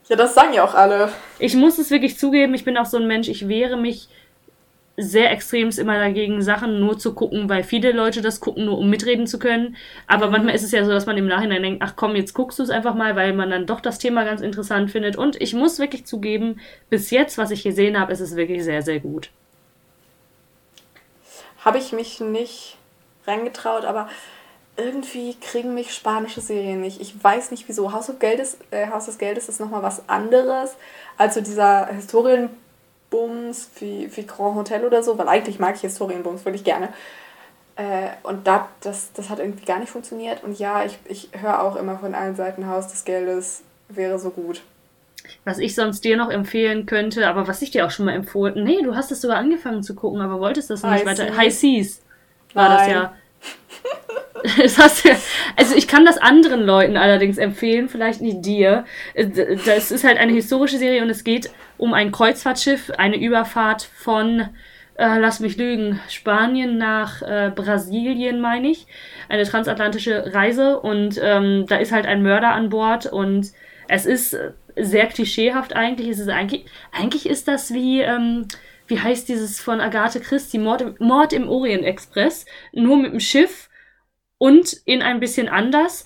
Ja, das sagen ja auch alle. Ich muss es wirklich zugeben, ich bin auch so ein Mensch, ich wehre mich sehr extremst immer dagegen, Sachen nur zu gucken, weil viele Leute das gucken, nur um mitreden zu können. Aber manchmal ist es ja so, dass man im Nachhinein denkt, ach komm, jetzt guckst du es einfach mal, weil man dann doch das Thema ganz interessant findet. Und ich muss wirklich zugeben, bis jetzt, was ich gesehen habe, ist es wirklich sehr, sehr gut. Habe ich mich nicht reingetraut, aber irgendwie kriegen mich spanische Serien nicht. Ich weiß nicht wieso. Haus, of Geldes, äh, Haus des Geldes ist nochmal was anderes als so dieser Historien Bums wie, wie Grand Hotel oder so, weil eigentlich mag ich Historienbums wirklich gerne. Äh, und da, das, das hat irgendwie gar nicht funktioniert. Und ja, ich, ich höre auch immer von allen Seiten, Haus des Geldes wäre so gut. Was ich sonst dir noch empfehlen könnte, aber was ich dir auch schon mal empfohlen. Nee, du hast es sogar angefangen zu gucken, aber wolltest das nicht weiter. High Seas war Nein. das ja. [LAUGHS] Also ich kann das anderen Leuten allerdings empfehlen, vielleicht nicht dir. Das ist halt eine historische Serie und es geht um ein Kreuzfahrtschiff, eine Überfahrt von, äh, lass mich lügen, Spanien nach äh, Brasilien, meine ich. Eine transatlantische Reise und ähm, da ist halt ein Mörder an Bord und es ist sehr klischeehaft eigentlich. Es ist eigentlich, eigentlich ist das wie, ähm, wie heißt dieses von Agathe Christie, Mord im, Mord im Orient Express, nur mit dem Schiff und in ein bisschen anders.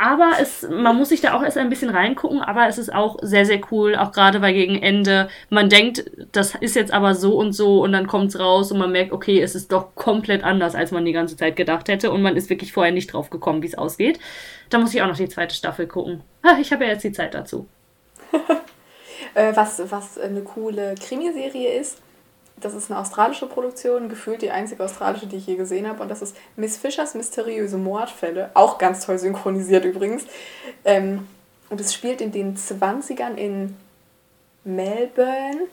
Aber es, man muss sich da auch erst ein bisschen reingucken, aber es ist auch sehr, sehr cool, auch gerade weil gegen Ende man denkt, das ist jetzt aber so und so und dann kommt's raus und man merkt, okay, es ist doch komplett anders, als man die ganze Zeit gedacht hätte und man ist wirklich vorher nicht drauf gekommen, wie es ausgeht. Da muss ich auch noch die zweite Staffel gucken. Ha, ich habe ja jetzt die Zeit dazu. [LAUGHS] Äh, was, was eine coole Krimiserie ist, das ist eine australische Produktion, gefühlt die einzige australische, die ich je gesehen habe. Und das ist Miss Fischers mysteriöse Mordfälle. Auch ganz toll synchronisiert übrigens. Ähm, und es spielt in den 20ern in Melbourne.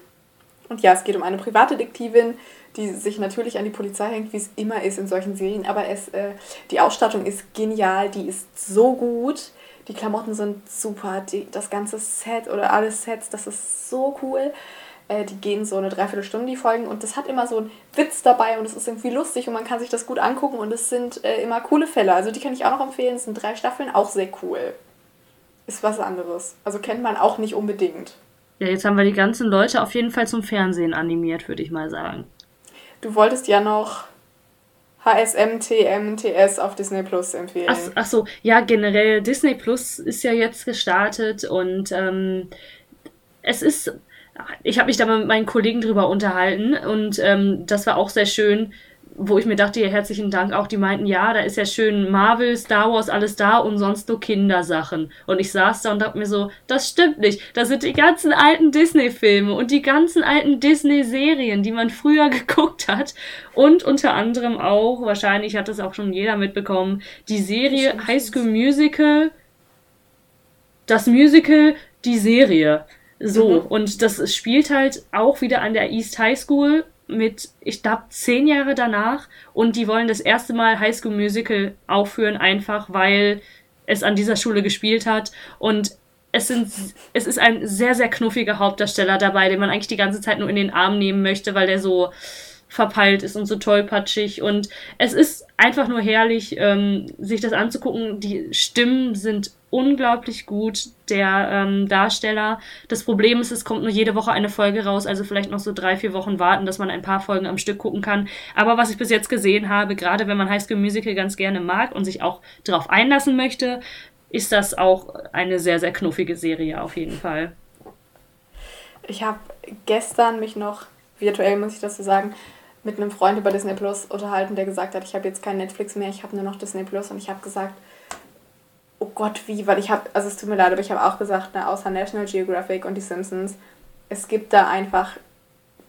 Und ja, es geht um eine Privatdetektivin, die sich natürlich an die Polizei hängt, wie es immer ist in solchen Serien. Aber es, äh, die Ausstattung ist genial, die ist so gut. Die Klamotten sind super, die, das ganze Set oder alle Sets, das ist so cool. Äh, die gehen so eine Dreiviertelstunde, die Folgen, und das hat immer so einen Witz dabei und es ist irgendwie lustig und man kann sich das gut angucken und es sind äh, immer coole Fälle. Also die kann ich auch noch empfehlen. Es sind drei Staffeln, auch sehr cool. Ist was anderes. Also kennt man auch nicht unbedingt. Ja, jetzt haben wir die ganzen Leute auf jeden Fall zum Fernsehen animiert, würde ich mal sagen. Du wolltest ja noch HSM, TM, TS auf Disney Plus empfehlen. Ach, ach so, ja, generell Disney Plus ist ja jetzt gestartet und ähm, es ist ich habe mich da mal mit meinen Kollegen drüber unterhalten und ähm, das war auch sehr schön. wo ich mir dachte, ja, herzlichen Dank auch, die meinten, ja, da ist ja schön Marvel, Star Wars, alles da und sonst nur Kindersachen. Und ich saß da und dachte mir so, das stimmt nicht. Da sind die ganzen alten Disney-Filme und die ganzen alten Disney-Serien, die man früher [LAUGHS] geguckt hat. Und unter anderem auch, wahrscheinlich hat das auch schon jeder mitbekommen, die Serie High School Musical, das Musical, die Serie. So, mhm. und das spielt halt auch wieder an der East High School mit, ich glaube, zehn Jahre danach und die wollen das erste Mal High School Musical aufführen, einfach weil es an dieser Schule gespielt hat und es, sind, es ist ein sehr, sehr knuffiger Hauptdarsteller dabei, den man eigentlich die ganze Zeit nur in den Arm nehmen möchte, weil der so verpeilt ist und so tollpatschig. Und es ist einfach nur herrlich, ähm, sich das anzugucken. Die Stimmen sind unglaublich gut, der ähm, Darsteller. Das Problem ist, es kommt nur jede Woche eine Folge raus, also vielleicht noch so drei, vier Wochen warten, dass man ein paar Folgen am Stück gucken kann. Aber was ich bis jetzt gesehen habe, gerade wenn man High School Musical ganz gerne mag und sich auch darauf einlassen möchte, ist das auch eine sehr, sehr knuffige Serie auf jeden Fall. Ich habe gestern mich noch, virtuell muss ich das so sagen, mit einem Freund über Disney Plus unterhalten, der gesagt hat, ich habe jetzt kein Netflix mehr, ich habe nur noch Disney Plus und ich habe gesagt, Gott, wie, weil ich habe, also es tut mir leid, aber ich habe auch gesagt, na, außer National Geographic und die Simpsons, es gibt da einfach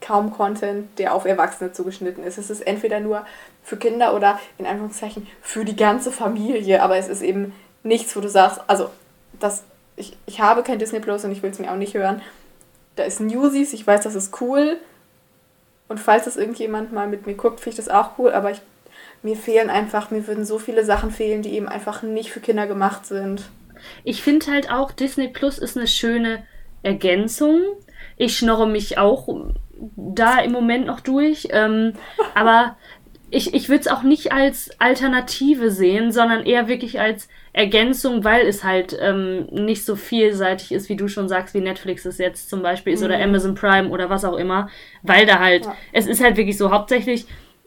kaum Content, der auf Erwachsene zugeschnitten ist. Es ist entweder nur für Kinder oder in Anführungszeichen für die ganze Familie, aber es ist eben nichts, wo du sagst, also das, ich, ich habe kein Disney Plus und ich will es mir auch nicht hören. Da ist Newsies, ich weiß, das ist cool. Und falls das irgendjemand mal mit mir guckt, finde ich das auch cool, aber ich mir fehlen einfach, mir würden so viele Sachen fehlen, die eben einfach nicht für Kinder gemacht sind. Ich finde halt auch, Disney Plus ist eine schöne Ergänzung. Ich schnorre mich auch da im Moment noch durch. Ähm, [LAUGHS] aber ich, ich würde es auch nicht als Alternative sehen, sondern eher wirklich als Ergänzung, weil es halt ähm, nicht so vielseitig ist, wie du schon sagst, wie Netflix es jetzt zum Beispiel ist mhm. oder Amazon Prime oder was auch immer. Weil da halt, ja. es ist halt wirklich so hauptsächlich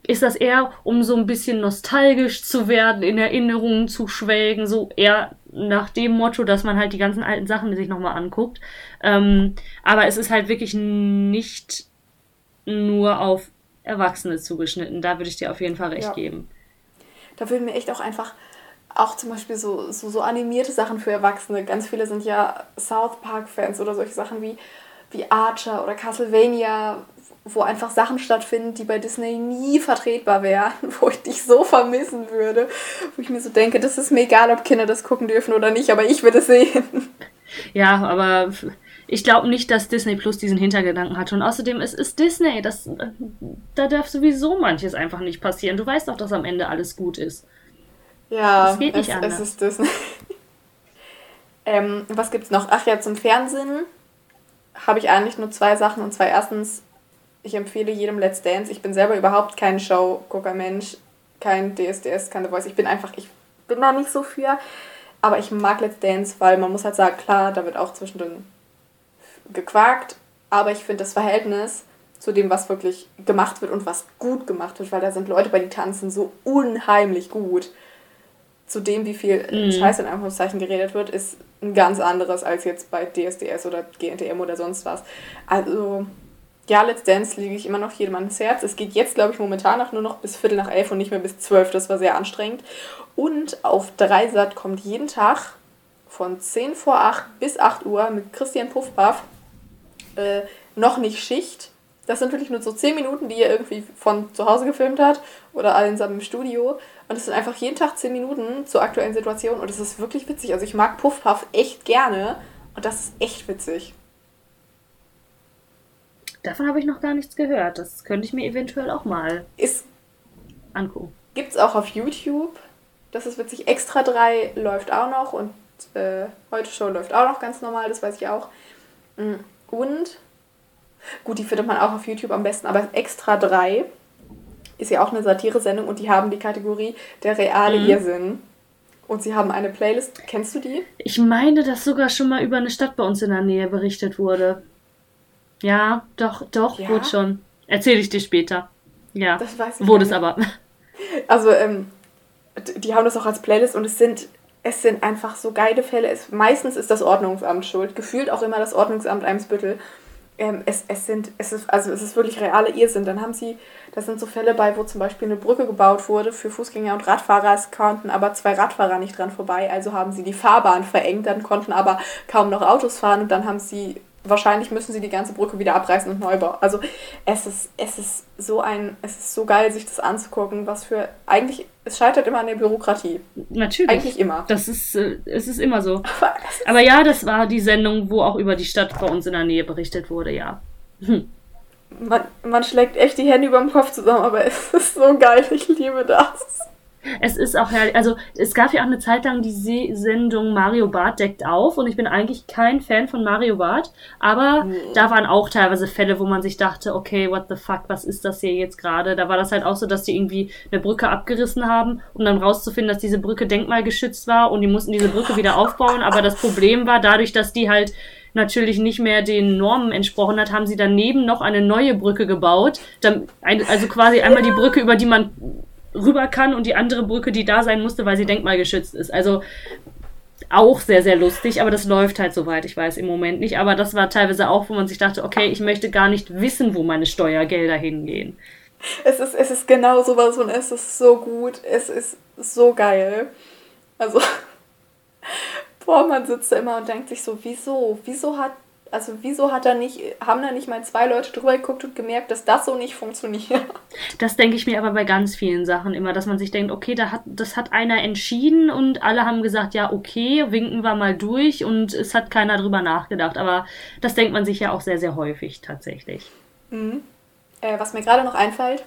ist das eher, um so ein bisschen nostalgisch zu werden, in Erinnerungen zu schwelgen, so eher nach dem Motto, dass man halt die ganzen alten Sachen sich nochmal anguckt. Ähm, aber es ist halt wirklich nicht nur auf Erwachsene zugeschnitten. Da würde ich dir auf jeden Fall recht ja. geben. Da würden mir echt auch einfach auch zum Beispiel so, so, so animierte Sachen für Erwachsene. Ganz viele sind ja South Park-Fans oder solche Sachen wie, wie Archer oder Castlevania, wo einfach Sachen stattfinden, die bei Disney nie vertretbar wären, [LAUGHS] wo ich dich so vermissen würde, wo ich mir so denke, das ist mir egal, ob Kinder das gucken dürfen oder nicht, aber ich würde es sehen. Ja, aber ich glaube nicht, dass Disney Plus diesen Hintergedanken hat. Und außerdem, es ist Disney. Das, da darf sowieso manches einfach nicht passieren. Du weißt doch, dass am Ende alles gut ist. Ja, es, anders. es ist Disney. [LAUGHS] ähm, was gibt's noch? Ach ja, zum Fernsehen habe ich eigentlich nur zwei Sachen. Und zwar erstens ich empfehle jedem Let's Dance. Ich bin selber überhaupt kein Show-Gucker-Mensch, kein DSDS, keine Voice. Ich bin einfach, ich bin da nicht so für. Aber ich mag Let's Dance, weil man muss halt sagen, klar, da wird auch zwischendrin gequakt. Aber ich finde das Verhältnis zu dem, was wirklich gemacht wird und was gut gemacht wird, weil da sind Leute bei die tanzen so unheimlich gut. Zu dem, wie viel mhm. Scheiße in Anführungszeichen geredet wird, ist ein ganz anderes als jetzt bei DSDS oder GNTM oder sonst was. Also ja, Let's Dance lege ich immer noch jedem ans Herz. Es geht jetzt, glaube ich, momentan auch nur noch bis Viertel nach elf und nicht mehr bis zwölf. Das war sehr anstrengend. Und auf Dreisat kommt jeden Tag von 10 vor 8 bis 8 Uhr mit Christian Puffpaff äh, noch nicht Schicht. Das sind wirklich nur so 10 Minuten, die er irgendwie von zu Hause gefilmt hat oder einsam im Studio. Und es sind einfach jeden Tag 10 Minuten zur aktuellen Situation und es ist wirklich witzig. Also ich mag Puffpaff echt gerne und das ist echt witzig. Davon habe ich noch gar nichts gehört. Das könnte ich mir eventuell auch mal ist, angucken. Gibt es auch auf YouTube. Das ist witzig. Extra 3 läuft auch noch und äh, Heute Show läuft auch noch ganz normal, das weiß ich auch. Mm, und, gut, die findet man auch auf YouTube am besten, aber Extra 3 ist ja auch eine Satire-Sendung und die haben die Kategorie der reale mhm. Irrsinn. Und sie haben eine Playlist. Kennst du die? Ich meine, dass sogar schon mal über eine Stadt bei uns in der Nähe berichtet wurde. Ja, doch, doch, ja? wurde schon. Erzähle ich dir später. Ja, das weiß ich wurde es aber. [LAUGHS] Also, ähm, die haben das auch als Playlist und es sind, es sind einfach so geile Fälle. Es, meistens ist das Ordnungsamt schuld. Gefühlt auch immer das Ordnungsamt Eimsbüttel. ähm, es, es sind, es ist, also es ist wirklich reale Irrsinn. Dann haben sie, da sind so Fälle bei, wo zum Beispiel eine Brücke gebaut wurde für Fußgänger und Radfahrer, es konnten aber zwei Radfahrer nicht dran vorbei, also haben sie die Fahrbahn verengt, dann konnten aber kaum noch Autos fahren und dann haben sie wahrscheinlich müssen sie die ganze Brücke wieder abreißen und neu bauen. Also es ist, es ist so ein, es ist so geil, sich das anzugucken, was für eigentlich, es scheitert immer an der Bürokratie. Natürlich. Eigentlich immer. Das ist, äh, es ist immer so. [LAUGHS] Aber, Aber, ja, das war die Sendung, wo auch über die Stadt bei uns in der Nähe berichtet wurde, ja. Hm. Man, man schlägt echt die Hände über dem Kopf zusammen, aber [LAUGHS] es ist so geil, ich liebe das. Es ist auch herrlich. Also, es gab ja auch eine Zeit lang die Sendung Mario Bart deckt auf und ich bin eigentlich kein Fan von Mario Bart, aber mhm. da waren auch teilweise Fälle, wo man sich dachte, okay, what the fuck, was ist das hier jetzt gerade? Da war das halt auch so, dass die irgendwie eine Brücke abgerissen haben, um dann rauszufinden, dass diese Brücke denkmalgeschützt war und die mussten diese Brücke wieder aufbauen, aber das Problem war dadurch, dass die halt natürlich nicht mehr den Normen entsprochen hat, haben sie daneben noch eine neue Brücke gebaut. also quasi einmal die Brücke, über die man rüber kann und die andere Brücke, die da sein musste, weil sie denkmalgeschützt ist. Also auch sehr, sehr lustig, aber das läuft halt soweit, ich weiß im Moment nicht. Aber das war teilweise auch, wo man sich dachte, okay, ich möchte gar nicht wissen, wo meine Steuergelder hingehen. Es ist, es ist genau sowas und es ist so gut, es ist so geil. Also, [LAUGHS] boah, man sitzt da immer und denkt sich so, wieso? Wieso hat also wieso hat da nicht, haben da nicht mal zwei Leute drüber geguckt und gemerkt, dass das so nicht funktioniert? Das denke ich mir aber bei ganz vielen Sachen immer, dass man sich denkt, okay, da hat, das hat einer entschieden und alle haben gesagt, ja, okay, winken wir mal durch und es hat keiner drüber nachgedacht. Aber das denkt man sich ja auch sehr, sehr häufig tatsächlich. Mhm. Äh, was mir gerade noch einfällt,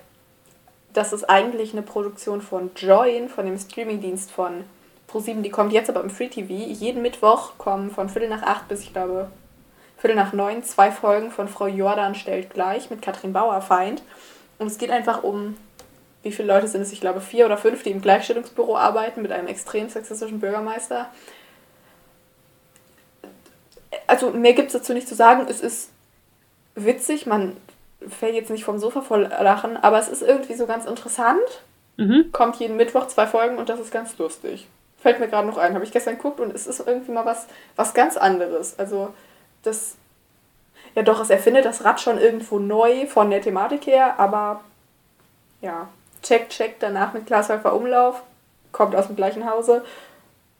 das ist eigentlich eine Produktion von Join, von dem Streamingdienst von ProSieben, die kommt jetzt aber im Free TV. Jeden Mittwoch kommen von Viertel nach acht bis, ich glaube, Viertel nach neun zwei Folgen von Frau Jordan stellt gleich mit Katrin Bauerfeind. Und es geht einfach um, wie viele Leute sind es? Ich glaube vier oder fünf, die im Gleichstellungsbüro arbeiten mit einem extrem sexistischen Bürgermeister. Also mehr gibt es dazu nicht zu sagen. Es ist witzig, man fällt jetzt nicht vom Sofa voll lachen, aber es ist irgendwie so ganz interessant. Mhm. Kommt jeden Mittwoch zwei Folgen und das ist ganz lustig. Fällt mir gerade noch ein, habe ich gestern geguckt und es ist irgendwie mal was, was ganz anderes. Also das, ja doch, es erfindet das Rad schon irgendwo neu von der Thematik her, aber ja, check, check danach mit Glashäufer Umlauf, kommt aus dem gleichen Hause,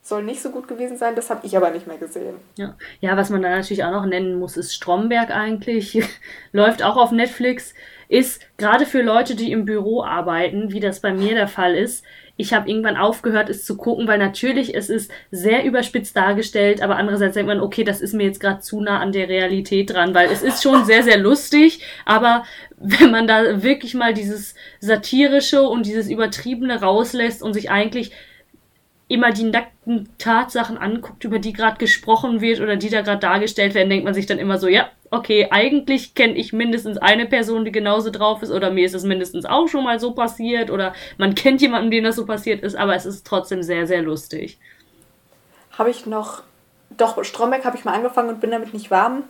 soll nicht so gut gewesen sein, das habe ich aber nicht mehr gesehen. Ja. ja, was man da natürlich auch noch nennen muss, ist Stromberg eigentlich, [LAUGHS] läuft auch auf Netflix, ist gerade für Leute, die im Büro arbeiten, wie das bei mir der Fall ist, ich habe irgendwann aufgehört, es zu gucken, weil natürlich es ist sehr überspitzt dargestellt, aber andererseits denkt man, okay, das ist mir jetzt gerade zu nah an der Realität dran, weil es ist schon sehr, sehr lustig, aber wenn man da wirklich mal dieses satirische und dieses übertriebene rauslässt und sich eigentlich immer die nackten Tatsachen anguckt, über die gerade gesprochen wird oder die da gerade dargestellt werden, denkt man sich dann immer so, ja, okay, eigentlich kenne ich mindestens eine Person, die genauso drauf ist, oder mir ist es mindestens auch schon mal so passiert, oder man kennt jemanden, dem das so passiert ist, aber es ist trotzdem sehr, sehr lustig. Habe ich noch, doch, Stromberg habe ich mal angefangen und bin damit nicht warm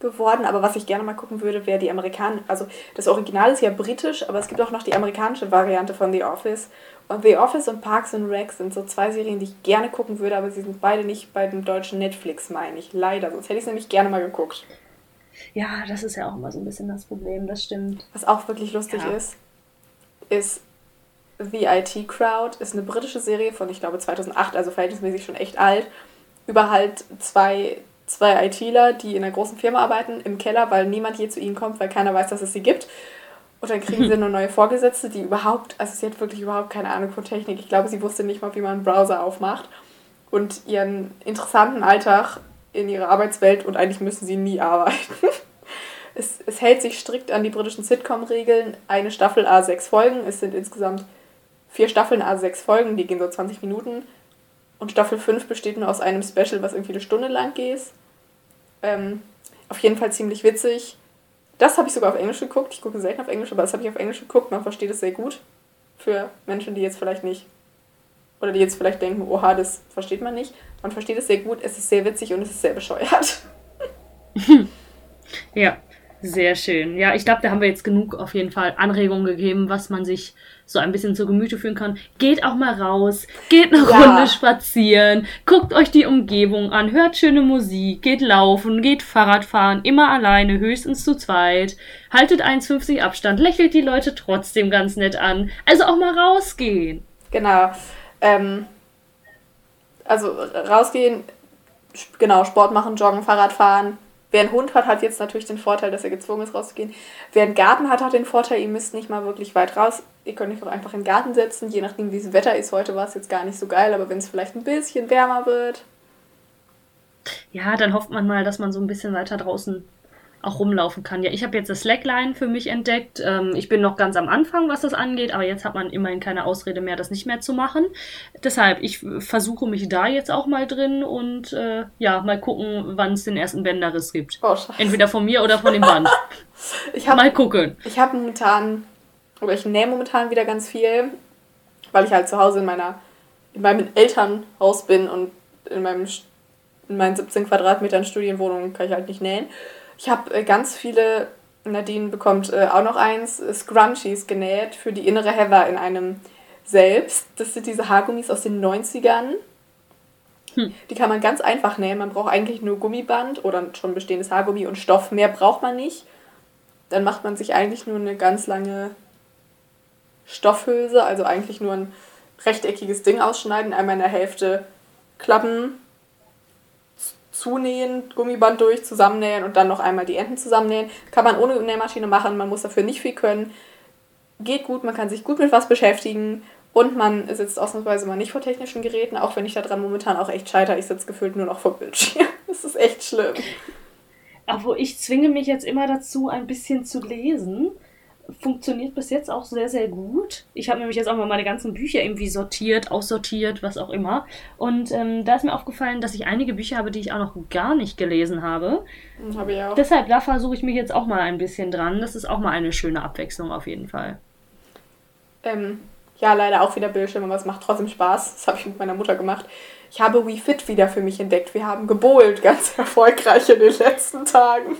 geworden, aber was ich gerne mal gucken würde, wäre die amerikanische, also das Original ist ja britisch, aber es gibt auch noch die amerikanische Variante von The Office. Und The Office und Parks and Rec sind so zwei Serien, die ich gerne gucken würde, aber sie sind beide nicht bei dem deutschen Netflix, meine ich. Leider, sonst hätte ich es nämlich gerne mal geguckt. Ja, das ist ja auch immer so ein bisschen das Problem, das stimmt. Was auch wirklich lustig ja. ist, ist The IT Crowd, ist eine britische Serie von, ich glaube, 2008, also verhältnismäßig schon echt alt, über halt zwei, zwei ITler, die in einer großen Firma arbeiten, im Keller, weil niemand je zu ihnen kommt, weil keiner weiß, dass es sie gibt. Und dann kriegen sie [LAUGHS] eine neue Vorgesetzte, die überhaupt, also sie hat wirklich überhaupt keine Ahnung von Technik. Ich glaube, sie wusste nicht mal, wie man einen Browser aufmacht. Und ihren interessanten Alltag in ihrer Arbeitswelt und eigentlich müssen sie nie arbeiten. [LAUGHS] es, es hält sich strikt an die britischen Sitcom-Regeln. Eine Staffel A6 Folgen. Es sind insgesamt vier Staffeln A6 Folgen, die gehen so 20 Minuten. Und Staffel 5 besteht nur aus einem Special, was irgendwie eine Stunde lang geht. Ähm, auf jeden Fall ziemlich witzig. Das habe ich sogar auf Englisch geguckt. Ich gucke selten auf Englisch, aber das habe ich auf Englisch geguckt. Man versteht es sehr gut. Für Menschen, die jetzt vielleicht nicht oder die jetzt vielleicht denken, oha, das versteht man nicht. Man versteht es sehr gut, es ist sehr witzig und es ist sehr bescheuert. [LAUGHS] ja, Sehr schön. Ja, ich glaube, da haben wir jetzt genug auf jeden Fall Anregungen gegeben, was man sich so ein bisschen zu Gemüte führen kann. Geht auch mal raus, geht eine ja. Runde spazieren, guckt euch die Umgebung an, hört schöne Musik, geht laufen, geht Fahrrad fahren, immer alleine, höchstens zu zweit, haltet 1,50 Abstand, lächelt die Leute trotzdem ganz nett an. Also auch mal rausgehen. Genau. Ähm, also rausgehen, genau, Sport machen, joggen, Fahrrad fahren, Wer einen Hund hat, hat jetzt natürlich den Vorteil, dass er gezwungen ist, rauszugehen. Wer einen Garten hat, hat den Vorteil, ihr müsst nicht mal wirklich weit raus. Ihr könnt euch auch einfach in den Garten setzen, je nachdem, wie das Wetter ist. Heute war es jetzt gar nicht so geil, aber wenn es vielleicht ein bisschen wärmer wird. Ja, dann hofft man mal, dass man so ein bisschen weiter draußen auch rumlaufen kann. Ja, ich habe jetzt das Slackline für mich entdeckt. Ähm, ich bin noch ganz am Anfang, was das angeht, aber jetzt hat man immerhin keine Ausrede mehr, das nicht mehr zu machen. Deshalb, ich versuche mich da jetzt auch mal drin und äh, ja, mal gucken, wann es den ersten Bänderriss gibt. Oh, Entweder von mir oder von dem Band. [LAUGHS] hab, mal gucken. Ich habe momentan, oder ich nähe momentan wieder ganz viel, weil ich halt zu Hause in meiner, in meinem Elternhaus bin und in meinem in meinen 17 Quadratmetern Studienwohnung kann ich halt nicht nähen. Ich habe äh, ganz viele, Nadine bekommt äh, auch noch eins, Scrunchies genäht für die innere Heather in einem selbst. Das sind diese Haargummis aus den 90ern. Hm. Die kann man ganz einfach nähen. Man braucht eigentlich nur Gummiband oder schon bestehendes Haargummi und Stoff. Mehr braucht man nicht. Dann macht man sich eigentlich nur eine ganz lange Stoffhülse, also eigentlich nur ein rechteckiges Ding ausschneiden, einmal in der Hälfte klappen, zunähen, Gummiband durch, zusammennähen und dann noch einmal die Enden zusammennähen. Kann man ohne Nähmaschine machen, man muss dafür nicht viel können. Geht gut, man kann sich gut mit was beschäftigen und man sitzt ausnahmsweise mal nicht vor technischen Geräten, auch wenn ich daran momentan auch echt scheitere. Ich sitze gefühlt nur noch vor Bildschirm. [LAUGHS] Das ist echt schlimm. Aber ich zwinge mich jetzt immer dazu, ein bisschen zu lesen funktioniert bis jetzt auch sehr, sehr gut. Ich habe nämlich jetzt auch mal meine ganzen Bücher irgendwie sortiert, aussortiert, was auch immer. Und ähm, da ist mir aufgefallen, dass ich einige Bücher habe, die ich auch noch gar nicht gelesen habe. Hm, habe ich auch. Deshalb, da versuche ich mich jetzt auch mal ein bisschen dran. Das ist auch mal eine schöne Abwechslung auf jeden Fall. Ähm, ja, leider auch wieder Bildschirm, aber es macht trotzdem Spaß. Das habe ich mit meiner Mutter gemacht. Ich habe WeFit wieder für mich entdeckt. Wir haben gebohlt, [LAUGHS] ganz erfolgreich in den letzten Tagen.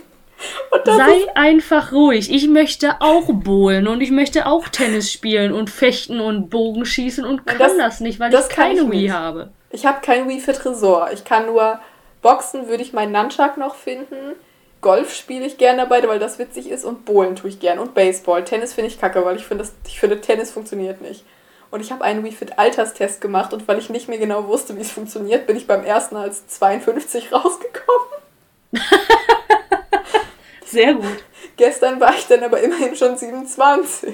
Sei einfach ruhig. Ich möchte auch bowlen und ich möchte auch Tennis spielen und fechten und Bogenschießen und kann das, das nicht, weil das ich keine ich Wii habe. Ich habe kein Wii für Tresor. Ich kann nur Boxen, würde ich meinen Nunchuck noch finden. Golf spiele ich gerne dabei, weil das witzig ist und Bowlen tue ich gerne und Baseball. Tennis finde ich kacke, weil ich finde, ich finde Tennis funktioniert nicht. Und ich habe einen Wii Fit Alterstest gemacht und weil ich nicht mehr genau wusste, wie es funktioniert, bin ich beim ersten als 52 [LAUGHS] rausgekommen. [LAUGHS] Sehr gut. [LAUGHS] Gestern war ich dann aber immerhin schon 27.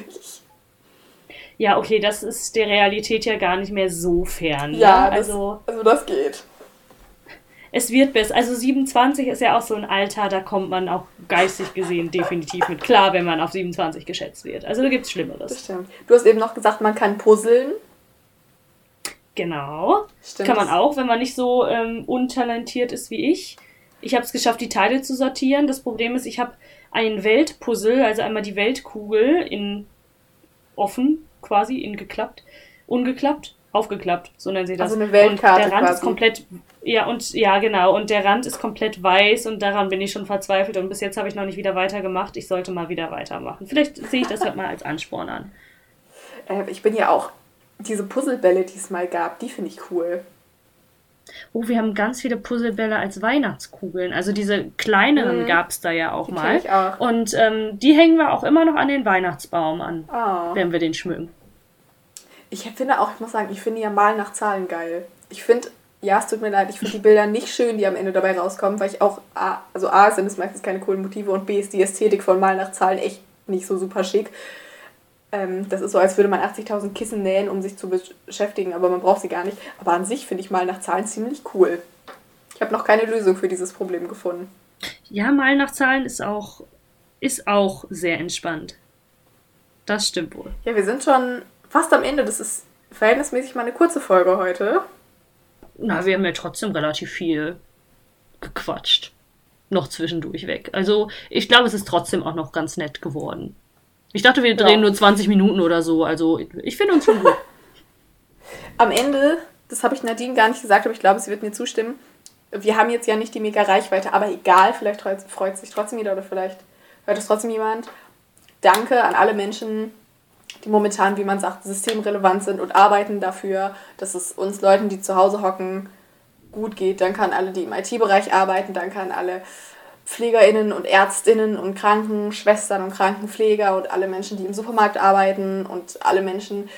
Ja, okay, das ist der Realität ja gar nicht mehr so fern. Ja, ne? also, das, also das geht. Es wird besser. Also 27 ist ja auch so ein Alter, da kommt man auch geistig gesehen definitiv mit klar, wenn man auf 27 geschätzt wird. Also da gibt es Schlimmeres. Das stimmt. Du hast eben noch gesagt, man kann puzzeln. Genau. Stimmt. Kann man auch, wenn man nicht so ähm, untalentiert ist wie ich. Ich habe es geschafft, die Teile zu sortieren. Das Problem ist, ich habe ein Weltpuzzle, also einmal die Weltkugel in offen quasi, in geklappt, ungeklappt, aufgeklappt, so nennen sie das. Also eine Weltkarte und der Rand quasi. ist komplett, ja und ja genau, und der Rand ist komplett weiß und daran bin ich schon verzweifelt und bis jetzt habe ich noch nicht wieder weitergemacht. Ich sollte mal wieder weitermachen. Vielleicht sehe ich das halt mal als Ansporn an. Äh, ich bin ja auch diese Puzzlebälle, die es mal gab, die finde ich cool. Oh, wir haben ganz viele Puzzlebälle als Weihnachtskugeln. Also diese kleineren mhm. gab es da ja auch die mal. Auch. Und ähm, die hängen wir auch immer noch an den Weihnachtsbaum an, oh. wenn wir den schmücken. Ich finde auch, ich muss sagen, ich finde ja Malen nach Zahlen geil. Ich finde, ja, es tut mir leid, ich finde die Bilder nicht schön, die am Ende dabei rauskommen, weil ich auch, A, also A sind es meistens keine coolen Motive und B ist die Ästhetik von Malen nach Zahlen echt nicht so super schick. Ähm, das ist so, als würde man 80.000 Kissen nähen, um sich zu beschäftigen, aber man braucht sie gar nicht. Aber an sich finde ich mal nach Zahlen ziemlich cool. Ich habe noch keine Lösung für dieses Problem gefunden. Ja, mal nach Zahlen ist auch, ist auch sehr entspannt. Das stimmt wohl. Ja, wir sind schon fast am Ende. Das ist verhältnismäßig mal eine kurze Folge heute. Na, wir haben ja trotzdem relativ viel gequatscht. Noch zwischendurch weg. Also, ich glaube, es ist trotzdem auch noch ganz nett geworden. Ich dachte, wir drehen ja. nur 20 Minuten oder so. Also ich finde uns schon gut. [LAUGHS] Am Ende, das habe ich Nadine gar nicht gesagt, aber ich glaube, sie wird mir zustimmen. Wir haben jetzt ja nicht die mega Reichweite, aber egal, vielleicht freut sich trotzdem wieder oder vielleicht hört es trotzdem jemand. Danke an alle Menschen, die momentan, wie man sagt, systemrelevant sind und arbeiten dafür, dass es uns Leuten, die zu Hause hocken, gut geht. Danke an alle, die im IT-Bereich arbeiten. Danke an alle PflegerInnen und ÄrztInnen und Krankenschwestern und Krankenpfleger und alle Menschen, die im Supermarkt arbeiten und alle Menschen,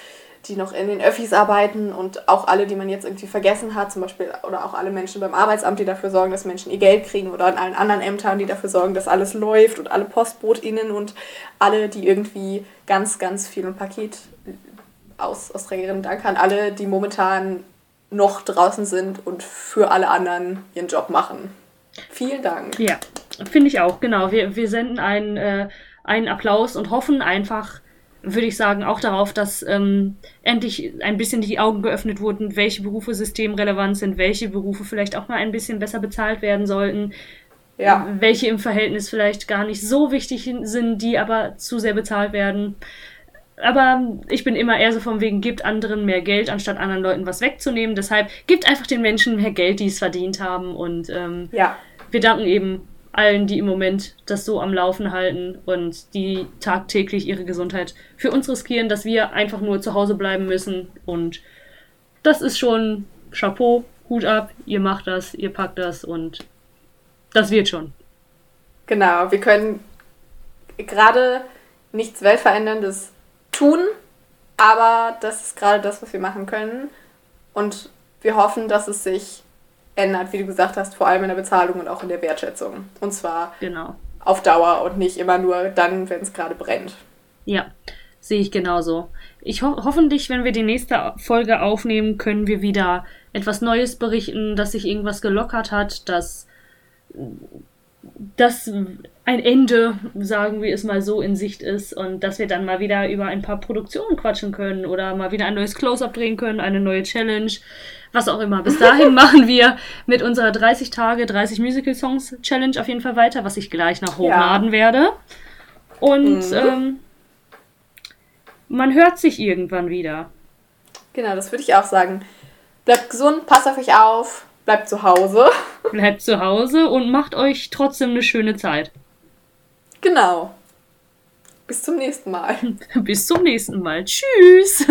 die noch in den Öffis arbeiten und auch alle, die man jetzt irgendwie vergessen hat, zum Beispiel, oder auch alle Menschen beim Arbeitsamt, die dafür sorgen, dass Menschen ihr Geld kriegen oder an allen anderen Ämtern, die dafür sorgen, dass alles läuft und alle PostbotInnen und alle, die irgendwie ganz, ganz viel ein Paket aus, Austrägerinnen. Danke an alle, die momentan noch draußen sind und für alle anderen ihren Job machen. Vielen Dank. Ja, finde ich auch, genau. Wir, wir senden einen, äh, einen Applaus und hoffen einfach, würde ich sagen, auch darauf, dass ähm, endlich ein bisschen die Augen geöffnet wurden, welche Berufe systemrelevant sind, welche Berufe vielleicht auch mal ein bisschen besser bezahlt werden sollten, ja. welche im Verhältnis vielleicht gar nicht so wichtig sind, die aber zu sehr bezahlt werden. Aber ich bin immer eher so vom Wegen, gibt anderen mehr Geld, anstatt anderen Leuten was wegzunehmen. Deshalb gibt einfach den Menschen mehr Geld, die es verdient haben. Und ähm, ja. wir danken eben allen, die im Moment das so am Laufen halten und die tagtäglich ihre Gesundheit für uns riskieren, dass wir einfach nur zu Hause bleiben müssen. Und das ist schon Chapeau, Hut ab, ihr macht das, ihr packt das und das wird schon. Genau, wir können gerade nichts Weltveränderndes tun, aber das ist gerade das, was wir machen können. Und wir hoffen, dass es sich ändert, wie du gesagt hast, vor allem in der Bezahlung und auch in der Wertschätzung. Und zwar genau. auf Dauer und nicht immer nur dann, wenn es gerade brennt. Ja, sehe ich genauso. Ich ho hoffentlich, wenn wir die nächste Folge aufnehmen, können wir wieder etwas Neues berichten, dass sich irgendwas gelockert hat, dass dass ein Ende, sagen wir es mal so, in Sicht ist und dass wir dann mal wieder über ein paar Produktionen quatschen können oder mal wieder ein neues Close-up drehen können, eine neue Challenge, was auch immer. Bis dahin [LAUGHS] machen wir mit unserer 30 Tage, 30 Musical Songs Challenge auf jeden Fall weiter, was ich gleich noch hochladen ja. werde. Und mhm. ähm, man hört sich irgendwann wieder. Genau, das würde ich auch sagen. Bleibt gesund, passt auf euch auf, bleibt zu Hause. Bleibt zu Hause und macht euch trotzdem eine schöne Zeit. Genau. Bis zum nächsten Mal. [LAUGHS] Bis zum nächsten Mal. Tschüss.